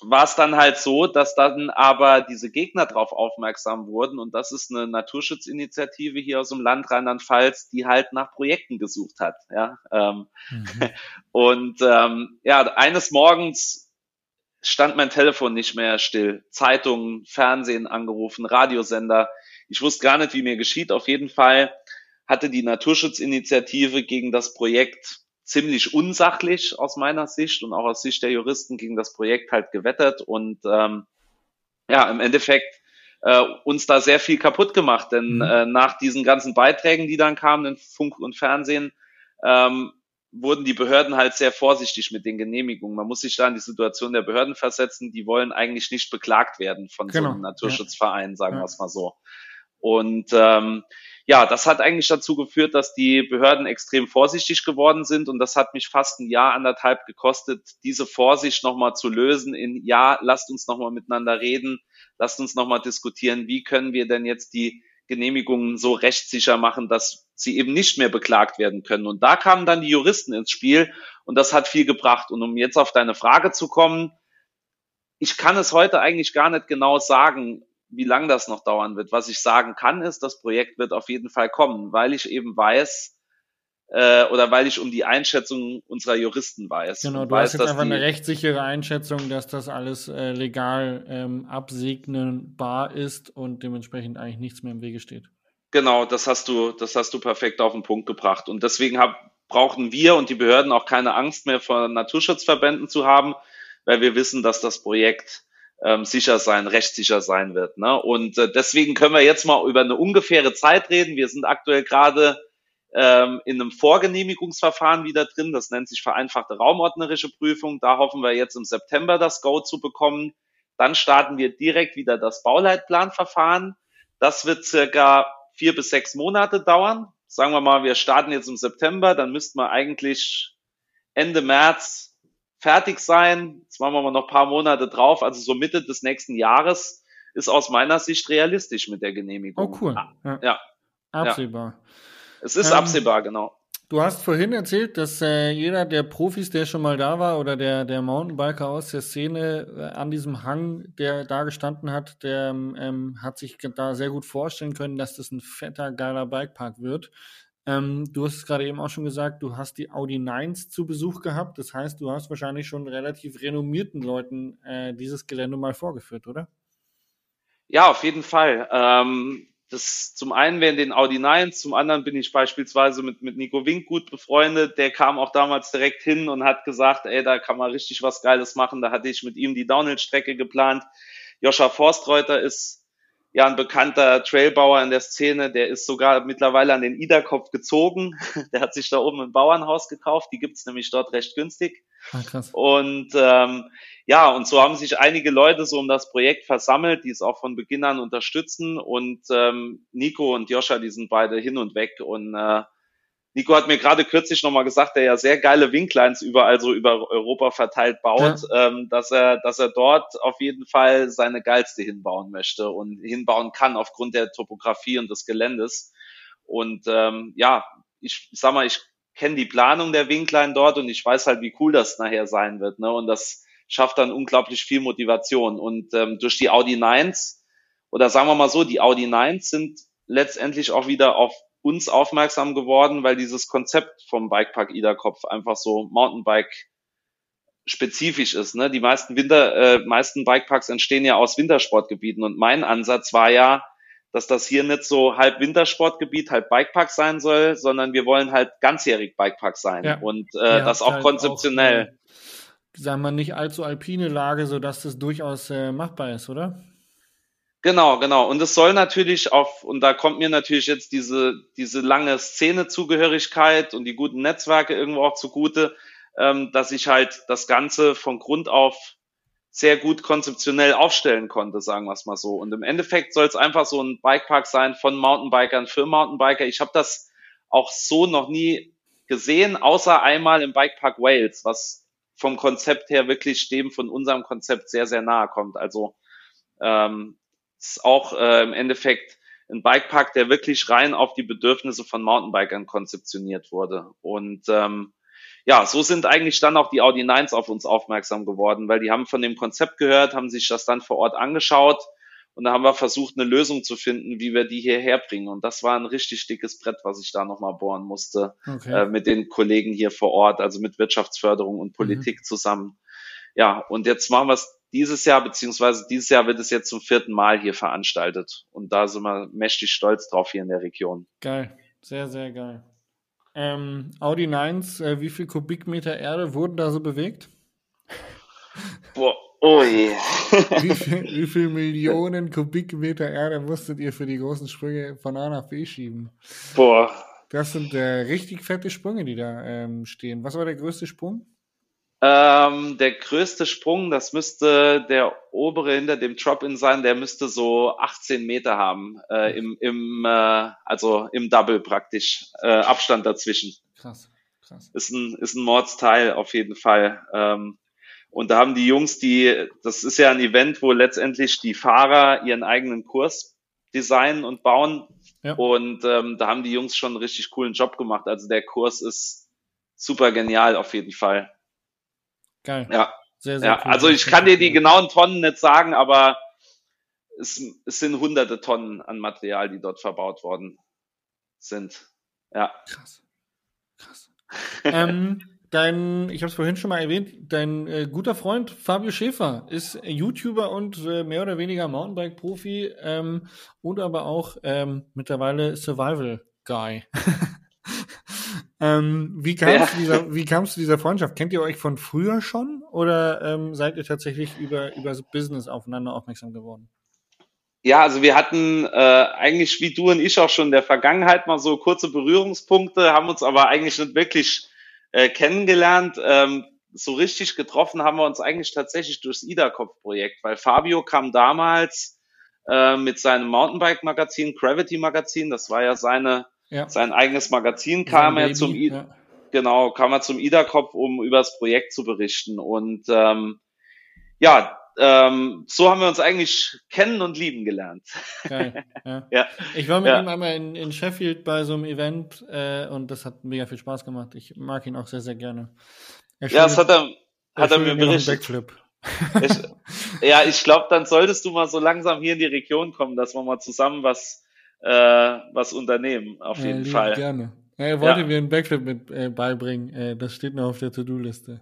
war es dann halt so, dass dann aber diese Gegner darauf aufmerksam wurden und das ist eine Naturschutzinitiative hier aus dem Land Rheinland-Pfalz, die halt nach Projekten gesucht hat. Ja, ähm, mhm. und ähm, ja, eines Morgens stand mein Telefon nicht mehr still. Zeitungen, Fernsehen angerufen, Radiosender. Ich wusste gar nicht, wie mir geschieht. Auf jeden Fall hatte die Naturschutzinitiative gegen das Projekt ziemlich unsachlich aus meiner Sicht und auch aus Sicht der Juristen gegen das Projekt halt gewettert und ähm, ja, im Endeffekt äh, uns da sehr viel kaputt gemacht, denn mhm. äh, nach diesen ganzen Beiträgen, die dann kamen in Funk und Fernsehen, ähm, wurden die Behörden halt sehr vorsichtig mit den Genehmigungen. Man muss sich da in die Situation der Behörden versetzen, die wollen eigentlich nicht beklagt werden von genau. so einem Naturschutzverein, sagen ja. wir es mal so. Und ähm, ja, das hat eigentlich dazu geführt, dass die Behörden extrem vorsichtig geworden sind und das hat mich fast ein Jahr, anderthalb gekostet, diese Vorsicht nochmal zu lösen in, ja, lasst uns nochmal miteinander reden, lasst uns nochmal diskutieren, wie können wir denn jetzt die Genehmigungen so rechtssicher machen, dass sie eben nicht mehr beklagt werden können. Und da kamen dann die Juristen ins Spiel und das hat viel gebracht. Und um jetzt auf deine Frage zu kommen, ich kann es heute eigentlich gar nicht genau sagen, wie lang das noch dauern wird. Was ich sagen kann, ist, das Projekt wird auf jeden Fall kommen, weil ich eben weiß, äh, oder weil ich um die Einschätzung unserer Juristen weiß. Genau, du weiß, hast jetzt einfach eine rechtssichere Einschätzung, dass das alles äh, legal ähm, absegnenbar ist und dementsprechend eigentlich nichts mehr im Wege steht. Genau, das hast du, das hast du perfekt auf den Punkt gebracht. Und deswegen hab, brauchen wir und die Behörden auch keine Angst mehr vor Naturschutzverbänden zu haben, weil wir wissen, dass das Projekt ähm, sicher sein, rechtssicher sein wird. Ne? Und äh, deswegen können wir jetzt mal über eine ungefähre Zeit reden. Wir sind aktuell gerade ähm, in einem Vorgenehmigungsverfahren wieder drin. Das nennt sich vereinfachte raumordnerische Prüfung. Da hoffen wir jetzt im September das Go zu bekommen. Dann starten wir direkt wieder das Bauleitplanverfahren. Das wird circa vier bis sechs Monate dauern. Sagen wir mal, wir starten jetzt im September, dann müssten wir eigentlich Ende März fertig sein. Jetzt machen wir mal noch ein paar Monate drauf. Also so Mitte des nächsten Jahres ist aus meiner Sicht realistisch mit der Genehmigung. Oh, cool. Ja. ja. Absehbar. Ja. Es ist ähm, absehbar, genau. Du hast vorhin erzählt, dass äh, jeder der Profis, der schon mal da war oder der, der Mountainbiker aus der Szene äh, an diesem Hang, der da gestanden hat, der ähm, hat sich da sehr gut vorstellen können, dass das ein fetter, geiler Bikepark wird. Ähm, du hast es gerade eben auch schon gesagt, du hast die Audi 9s zu Besuch gehabt. Das heißt, du hast wahrscheinlich schon relativ renommierten Leuten äh, dieses Gelände mal vorgeführt, oder? Ja, auf jeden Fall. Ähm, das zum einen wären den Audi 9, zum anderen bin ich beispielsweise mit, mit Nico Wink gut befreundet. Der kam auch damals direkt hin und hat gesagt, ey, da kann man richtig was Geiles machen. Da hatte ich mit ihm die Downhill-Strecke geplant. Joscha Forstreuter ist ja ein bekannter Trailbauer in der Szene, der ist sogar mittlerweile an den Iderkopf gezogen. Der hat sich da oben ein Bauernhaus gekauft, die gibt's nämlich dort recht günstig. Ah, krass. Und ähm, ja, und so haben sich einige Leute so um das Projekt versammelt, die es auch von Beginn an unterstützen. Und ähm, Nico und Joscha, die sind beide hin und weg. Und äh, Nico hat mir gerade kürzlich nochmal gesagt, der ja sehr geile Winklines überall so über Europa verteilt baut, ja. ähm, dass er, dass er dort auf jeden Fall seine geilste hinbauen möchte und hinbauen kann aufgrund der Topografie und des Geländes. Und ähm, ja, ich, ich sag mal, ich kenne die Planung der Winkline dort und ich weiß halt, wie cool das nachher sein wird. Ne? Und das schafft dann unglaublich viel Motivation. Und ähm, durch die Audi 9s, oder sagen wir mal so, die Audi 9s sind letztendlich auch wieder auf uns aufmerksam geworden, weil dieses Konzept vom Bikepark Iderkopf einfach so Mountainbike spezifisch ist. Ne? Die meisten Winter, äh, meisten Bikeparks entstehen ja aus Wintersportgebieten und mein Ansatz war ja, dass das hier nicht so halb Wintersportgebiet, halb Bikepark sein soll, sondern wir wollen halt ganzjährig Bikepark sein ja. und äh, ja, das auch halt konzeptionell. Auch, sagen wir nicht allzu alpine Lage, so dass das durchaus äh, machbar ist, oder? Genau, genau. Und es soll natürlich auf, und da kommt mir natürlich jetzt diese, diese lange Szenezugehörigkeit und die guten Netzwerke irgendwo auch zugute, ähm, dass ich halt das Ganze von Grund auf sehr gut konzeptionell aufstellen konnte, sagen wir es mal so. Und im Endeffekt soll es einfach so ein Bikepark sein von Mountainbikern für Mountainbiker. Ich habe das auch so noch nie gesehen, außer einmal im Bikepark Wales, was vom Konzept her wirklich dem von unserem Konzept sehr, sehr nahe kommt. Also ähm, ist auch äh, im Endeffekt ein Bikepark, der wirklich rein auf die Bedürfnisse von Mountainbikern konzeptioniert wurde. Und ähm, ja, so sind eigentlich dann auch die Audi 9s auf uns aufmerksam geworden, weil die haben von dem Konzept gehört, haben sich das dann vor Ort angeschaut und da haben wir versucht, eine Lösung zu finden, wie wir die hierher bringen. Und das war ein richtig dickes Brett, was ich da nochmal bohren musste okay. äh, mit den Kollegen hier vor Ort, also mit Wirtschaftsförderung und Politik mhm. zusammen. Ja, und jetzt machen wir es dieses Jahr, beziehungsweise dieses Jahr wird es jetzt zum vierten Mal hier veranstaltet. Und da sind wir mächtig stolz drauf hier in der Region. Geil, sehr, sehr geil. Ähm, Audi 9, äh, wie viel Kubikmeter Erde wurden da so bewegt? Boah, oh je. wie, viel, wie viel Millionen Kubikmeter Erde musstet ihr für die großen Sprünge von A nach B schieben? Boah. Das sind äh, richtig fette Sprünge, die da ähm, stehen. Was war der größte Sprung? Ähm, der größte Sprung, das müsste der obere hinter dem Drop-In sein, der müsste so 18 Meter haben, äh, im, im, äh, also im Double praktisch, äh, Abstand dazwischen. Krass, krass. Ist ein, ist ein Mordsteil auf jeden Fall. Ähm, und da haben die Jungs, die, das ist ja ein Event, wo letztendlich die Fahrer ihren eigenen Kurs designen und bauen. Ja. Und ähm, da haben die Jungs schon einen richtig coolen Job gemacht. Also der Kurs ist super genial auf jeden Fall. Geil. Ja. Sehr, sehr ja. Cool. Also ich kann dir die genauen Tonnen nicht sagen, aber es, es sind hunderte Tonnen an Material, die dort verbaut worden sind. Ja. Krass. Krass. ähm, dein, ich habe es vorhin schon mal erwähnt, dein äh, guter Freund Fabio Schäfer ist YouTuber und äh, mehr oder weniger Mountainbike-Profi ähm, und aber auch ähm, mittlerweile Survival-Guy. Ähm, wie kam es ja. dieser, zu dieser Freundschaft? Kennt ihr euch von früher schon oder ähm, seid ihr tatsächlich über, über das Business aufeinander aufmerksam geworden? Ja, also wir hatten äh, eigentlich wie du und ich auch schon in der Vergangenheit mal so kurze Berührungspunkte, haben uns aber eigentlich nicht wirklich äh, kennengelernt. Ähm, so richtig getroffen haben wir uns eigentlich tatsächlich durchs IDA-Kopf-Projekt, weil Fabio kam damals äh, mit seinem Mountainbike-Magazin, Gravity Magazin, das war ja seine, ja. sein eigenes Magazin, kam er zum I ja. genau, kam er zum IDA-Kopf, um über das Projekt zu berichten. Und ähm, ja, ähm, so haben wir uns eigentlich kennen und lieben gelernt. Geil, ja. ja. Ich war mit ja. ihm einmal in, in Sheffield bei so einem Event äh, und das hat mega viel Spaß gemacht. Ich mag ihn auch sehr, sehr gerne. Er ja, das hat er, hat er mir berichtet. Ich, ja, ich glaube, dann solltest du mal so langsam hier in die Region kommen, dass wir mal zusammen was, äh, was unternehmen, auf ja, jeden Fall. Gerne. Er wollte ja. mir einen Backflip mit äh, beibringen. Äh, das steht noch auf der To-Do-Liste.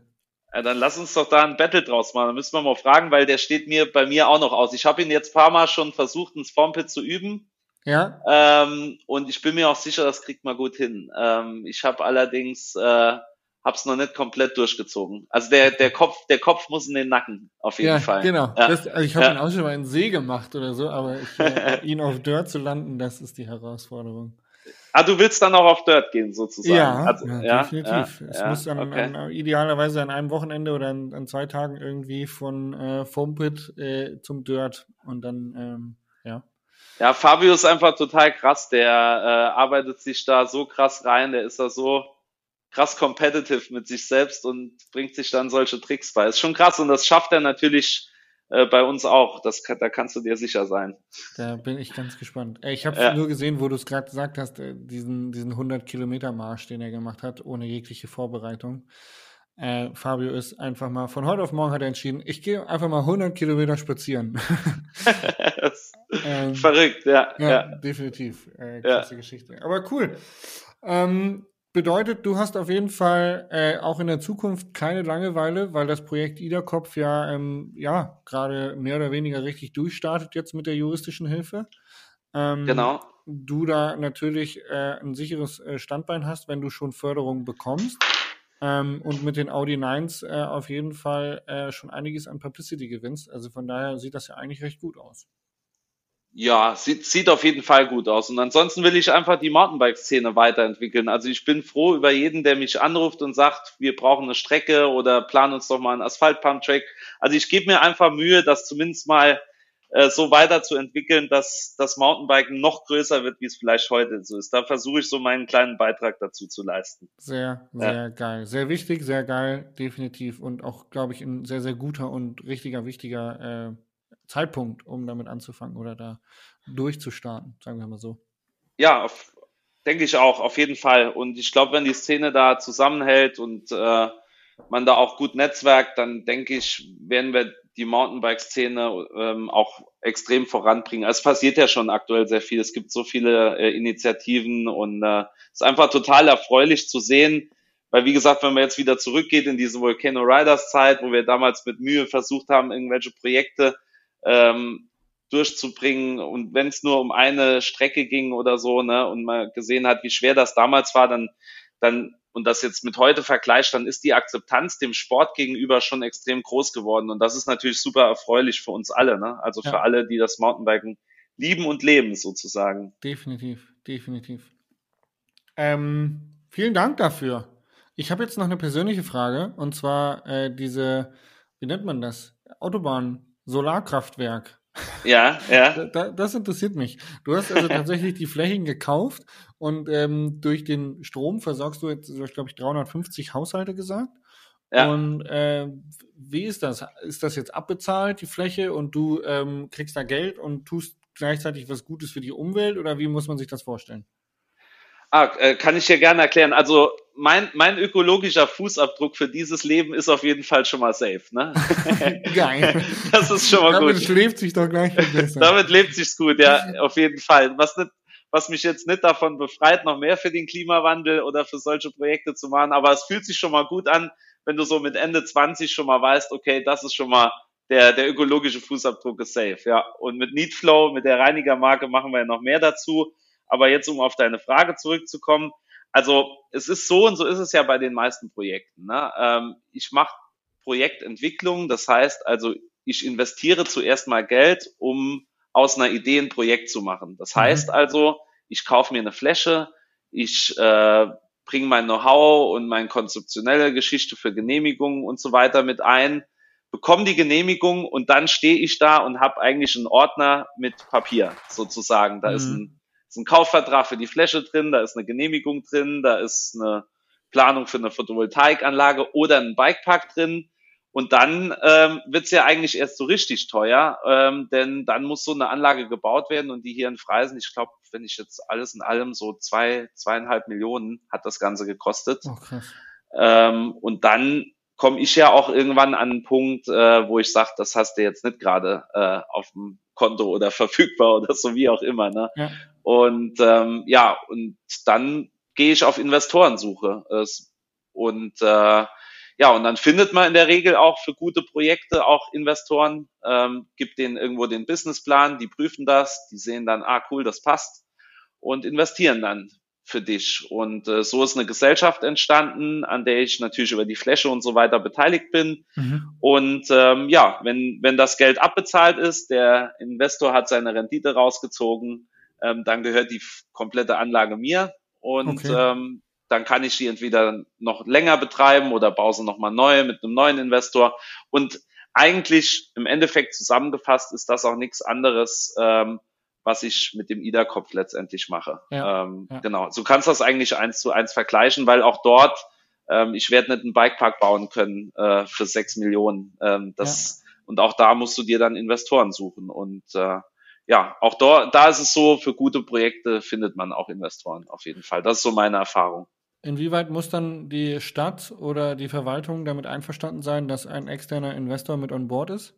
Ja, dann lass uns doch da ein Battle draus machen. Da müssen wir mal fragen, weil der steht mir bei mir auch noch aus. Ich habe ihn jetzt paar Mal schon versucht, ins Formpit zu üben. Ja. Ähm, und ich bin mir auch sicher, das kriegt man gut hin. Ähm, ich habe allerdings äh, hab's noch nicht komplett durchgezogen. Also der der Kopf der Kopf muss in den Nacken auf jeden ja, Fall. Genau. Ja. Das, also ich habe ja. ihn auch schon mal in See gemacht oder so, aber ich, äh, ihn auf Dirt zu landen, das ist die Herausforderung. Ah, du willst dann auch auf Dirt gehen, sozusagen. Ja, also, ja, definitiv. Es muss dann okay. an, idealerweise an einem Wochenende oder an, an zwei Tagen irgendwie von äh, Foampit äh, zum Dirt und dann, ähm, ja. Ja, Fabio ist einfach total krass. Der äh, arbeitet sich da so krass rein, der ist da so krass competitive mit sich selbst und bringt sich dann solche Tricks bei. Ist schon krass und das schafft er natürlich äh, bei uns auch. Das, da kannst du dir sicher sein. Da bin ich ganz gespannt. Ich habe ja. nur gesehen, wo du es gerade gesagt hast, äh, diesen, diesen 100 Kilometer Marsch, den er gemacht hat, ohne jegliche Vorbereitung. Äh, Fabio ist einfach mal, von heute auf morgen hat er entschieden, ich gehe einfach mal 100 Kilometer spazieren. ähm, Verrückt, ja, ja. ja. Definitiv. Äh, klasse ja. Geschichte. Aber cool. Ähm, bedeutet, du hast auf jeden Fall äh, auch in der Zukunft keine Langeweile, weil das Projekt IDA-Kopf ja, ähm, ja gerade mehr oder weniger richtig durchstartet jetzt mit der juristischen Hilfe. Ähm, genau. Du da natürlich äh, ein sicheres äh, Standbein hast, wenn du schon Förderung bekommst. Ähm, und mit den Audi 9s äh, auf jeden Fall äh, schon einiges an Publicity gewinnst. Also von daher sieht das ja eigentlich recht gut aus. Ja, sieht, sieht auf jeden Fall gut aus. Und ansonsten will ich einfach die Mountainbike-Szene weiterentwickeln. Also ich bin froh über jeden, der mich anruft und sagt, wir brauchen eine Strecke oder planen uns doch mal einen Asphalt-Pump-Track. Also ich gebe mir einfach Mühe, das zumindest mal äh, so weiterzuentwickeln, dass das Mountainbiken noch größer wird, wie es vielleicht heute so ist. Da versuche ich so meinen kleinen Beitrag dazu zu leisten. Sehr, sehr ja. geil. Sehr wichtig, sehr geil, definitiv. Und auch, glaube ich, ein sehr, sehr guter und richtiger, wichtiger äh, Zeitpunkt, um damit anzufangen oder da durchzustarten, sagen wir mal so. Ja, auf, denke ich auch, auf jeden Fall. Und ich glaube, wenn die Szene da zusammenhält und äh, man da auch gut netzwerkt, dann denke ich, werden wir die Mountainbike-Szene ähm, auch extrem voranbringen. Es passiert ja schon aktuell sehr viel. Es gibt so viele äh, Initiativen und äh, es ist einfach total erfreulich zu sehen, weil wie gesagt, wenn man jetzt wieder zurückgeht in diese Volcano Riders Zeit, wo wir damals mit Mühe versucht haben, irgendwelche Projekte ähm, durchzubringen und wenn es nur um eine Strecke ging oder so, ne, und man gesehen hat, wie schwer das damals war, dann, dann und das jetzt mit heute vergleicht, dann ist die Akzeptanz dem Sport gegenüber schon extrem groß geworden und das ist natürlich super erfreulich für uns alle, ne? Also ja. für alle, die das Mountainbiken lieben und leben sozusagen. Definitiv, definitiv. Ähm, vielen Dank dafür. Ich habe jetzt noch eine persönliche Frage und zwar äh, diese, wie nennt man das? Autobahn Solarkraftwerk. Ja, ja. Da, das interessiert mich. Du hast also tatsächlich die Flächen gekauft und ähm, durch den Strom versorgst du jetzt, glaube ich, 350 Haushalte gesagt. Ja. Und äh, wie ist das? Ist das jetzt abbezahlt, die Fläche, und du ähm, kriegst da Geld und tust gleichzeitig was Gutes für die Umwelt oder wie muss man sich das vorstellen? Ah, äh, kann ich dir gerne erklären. Also mein, mein ökologischer Fußabdruck für dieses Leben ist auf jeden Fall schon mal safe. Ne? Geil. Das ist schon mal Damit gut. Damit lebt sich doch gleich besser. Damit lebt sich's gut, ja, auf jeden Fall. Was, nicht, was mich jetzt nicht davon befreit, noch mehr für den Klimawandel oder für solche Projekte zu machen, aber es fühlt sich schon mal gut an, wenn du so mit Ende 20 schon mal weißt, okay, das ist schon mal der, der ökologische Fußabdruck ist safe, ja. Und mit Neatflow, mit der Reinigermarke machen wir ja noch mehr dazu. Aber jetzt, um auf deine Frage zurückzukommen, Also es ist so und so ist es ja bei den meisten Projekten. Ne? Ähm, ich mache Projektentwicklung, das heißt also, ich investiere zuerst mal Geld, um aus einer Idee ein Projekt zu machen. Das mhm. heißt also, ich kaufe mir eine Fläche, ich äh, bringe mein Know-how und meine konzeptionelle Geschichte für Genehmigungen und so weiter mit ein, bekomme die Genehmigung und dann stehe ich da und habe eigentlich einen Ordner mit Papier sozusagen. Da mhm. ist, ein, ist ein Kaufvertrag für die Fläche drin, da ist eine Genehmigung drin, da ist eine Planung für eine Photovoltaikanlage oder ein Bikepark drin. Und dann ähm, wird es ja eigentlich erst so richtig teuer, ähm, denn dann muss so eine Anlage gebaut werden und die hier in Freisen, ich glaube, wenn ich jetzt alles in allem so zwei, zweieinhalb Millionen hat das Ganze gekostet. Oh, ähm, und dann komme ich ja auch irgendwann an einen Punkt, äh, wo ich sage, das hast du jetzt nicht gerade äh, auf dem Konto oder verfügbar oder so wie auch immer. Ne? Ja. Und ähm, ja, und dann gehe ich auf Investorensuche. Und äh, ja, und dann findet man in der Regel auch für gute Projekte auch Investoren, ähm, gibt denen irgendwo den Businessplan, die prüfen das, die sehen dann, ah cool, das passt und investieren dann für dich. Und äh, so ist eine Gesellschaft entstanden, an der ich natürlich über die Fläche und so weiter beteiligt bin. Mhm. Und ähm, ja, wenn, wenn das Geld abbezahlt ist, der Investor hat seine Rendite rausgezogen, ähm, dann gehört die komplette Anlage mir. Und okay. ähm, dann kann ich die entweder noch länger betreiben oder baue sie nochmal neu mit einem neuen Investor. Und eigentlich im Endeffekt zusammengefasst ist das auch nichts anderes, ähm, was ich mit dem IDA-Kopf letztendlich mache. Ja, ähm, ja. Genau. So kannst du das eigentlich eins zu eins vergleichen, weil auch dort, ähm, ich werde nicht einen Bikepark bauen können äh, für sechs Millionen. Ähm, das, ja. Und auch da musst du dir dann Investoren suchen. Und äh, ja, auch da, da ist es so, für gute Projekte findet man auch Investoren auf jeden Fall. Das ist so meine Erfahrung. Inwieweit muss dann die Stadt oder die Verwaltung damit einverstanden sein, dass ein externer Investor mit on board ist?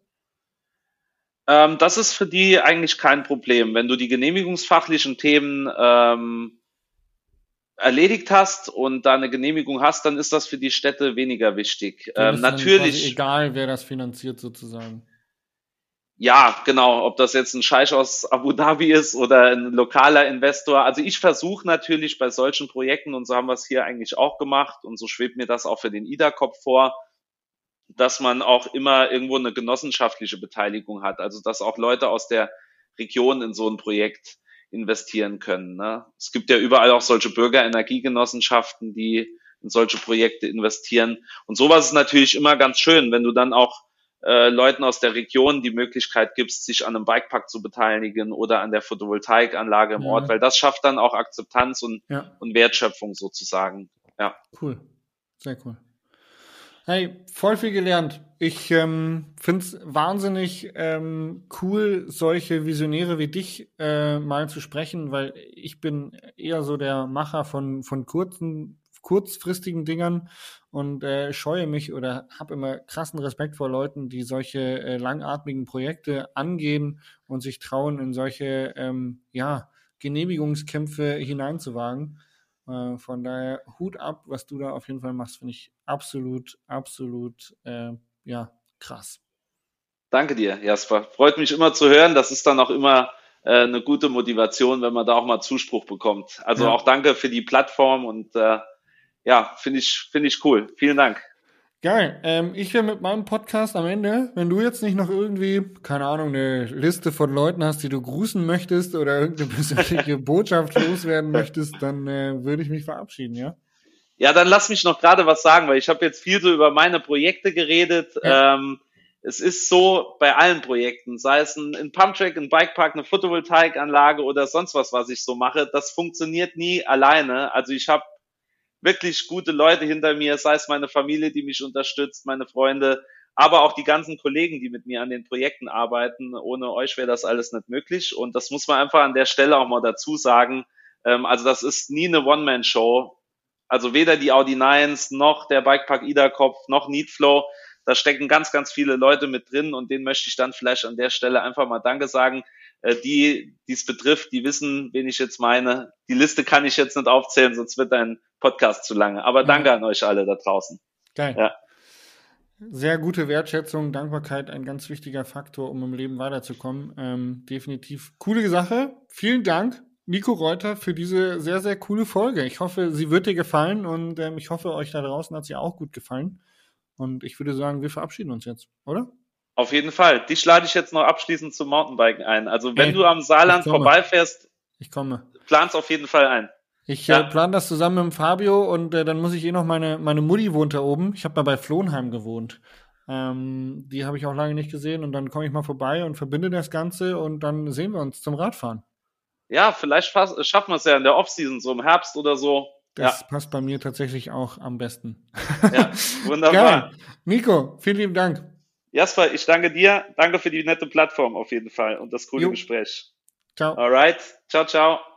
Ähm, das ist für die eigentlich kein Problem. Wenn du die genehmigungsfachlichen Themen ähm, erledigt hast und da eine Genehmigung hast, dann ist das für die Städte weniger wichtig. Ähm, natürlich. Egal, wer das finanziert sozusagen ja, genau, ob das jetzt ein Scheich aus Abu Dhabi ist oder ein lokaler Investor. Also ich versuche natürlich bei solchen Projekten, und so haben wir es hier eigentlich auch gemacht, und so schwebt mir das auch für den IDA-Kopf vor, dass man auch immer irgendwo eine genossenschaftliche Beteiligung hat. Also dass auch Leute aus der Region in so ein Projekt investieren können. Ne? Es gibt ja überall auch solche Bürgerenergiegenossenschaften, die in solche Projekte investieren. Und sowas ist natürlich immer ganz schön, wenn du dann auch äh, Leuten aus der Region die Möglichkeit gibst, sich an einem Bikepark zu beteiligen oder an der Photovoltaikanlage im ja. Ort, weil das schafft dann auch Akzeptanz und, ja. und Wertschöpfung sozusagen. Ja. Cool. Sehr cool. Hey, voll viel gelernt. Ich ähm, finde es wahnsinnig ähm, cool, solche Visionäre wie dich äh, mal zu sprechen, weil ich bin eher so der Macher von, von kurzen kurzfristigen Dingern und äh, scheue mich oder habe immer krassen Respekt vor Leuten, die solche äh, langatmigen Projekte angehen und sich trauen, in solche ähm, ja, Genehmigungskämpfe hineinzuwagen. Äh, von daher Hut ab, was du da auf jeden Fall machst, finde ich absolut, absolut äh, ja, krass. Danke dir, Jasper. Freut mich immer zu hören. Das ist dann auch immer äh, eine gute Motivation, wenn man da auch mal Zuspruch bekommt. Also ja. auch danke für die Plattform und äh, ja, finde ich, finde ich cool. Vielen Dank. Geil. Ähm, ich wäre mit meinem Podcast am Ende, wenn du jetzt nicht noch irgendwie, keine Ahnung, eine Liste von Leuten hast, die du grüßen möchtest oder irgendeine persönliche Botschaft loswerden möchtest, dann äh, würde ich mich verabschieden, ja? Ja, dann lass mich noch gerade was sagen, weil ich habe jetzt viel so über meine Projekte geredet. Ja. Ähm, es ist so bei allen Projekten, sei es ein, ein Pumptrack, ein Bikepark, eine Photovoltaikanlage oder sonst was, was ich so mache, das funktioniert nie alleine. Also ich habe wirklich gute Leute hinter mir, sei es meine Familie, die mich unterstützt, meine Freunde, aber auch die ganzen Kollegen, die mit mir an den Projekten arbeiten. Ohne euch wäre das alles nicht möglich. Und das muss man einfach an der Stelle auch mal dazu sagen. Ähm, also das ist nie eine One-Man-Show. Also weder die Audi 9 noch der Bikepark Ida-Kopf noch Needflow. Da stecken ganz, ganz viele Leute mit drin und denen möchte ich dann vielleicht an der Stelle einfach mal Danke sagen. Äh, die, die es betrifft, die wissen, wen ich jetzt meine. Die Liste kann ich jetzt nicht aufzählen, sonst wird dein Podcast zu lange. Aber danke ja. an euch alle da draußen. Geil. Ja. Sehr gute Wertschätzung, Dankbarkeit, ein ganz wichtiger Faktor, um im Leben weiterzukommen. Ähm, definitiv coole Sache. Vielen Dank. Nico Reuter für diese sehr, sehr coole Folge. Ich hoffe, sie wird dir gefallen und ähm, ich hoffe, euch da draußen hat sie auch gut gefallen. Und ich würde sagen, wir verabschieden uns jetzt, oder? Auf jeden Fall. Dich lade ich jetzt noch abschließend zum Mountainbiken ein. Also wenn hey, du am Saarland vorbeifährst, ich komme. Plan's auf jeden Fall ein. Ich ja. äh, plane das zusammen mit Fabio und äh, dann muss ich eh noch meine, meine Mutti wohnt da oben. Ich habe mal bei Flohnheim gewohnt. Ähm, die habe ich auch lange nicht gesehen und dann komme ich mal vorbei und verbinde das Ganze und dann sehen wir uns zum Radfahren. Ja, vielleicht schaffen wir es ja in der Offseason, so im Herbst oder so. Das ja. passt bei mir tatsächlich auch am besten. Ja, wunderbar. Geil. Nico, vielen lieben Dank. Jasper, ich danke dir. Danke für die nette Plattform auf jeden Fall und das coole jo. Gespräch. Ciao. Alright. Ciao, ciao.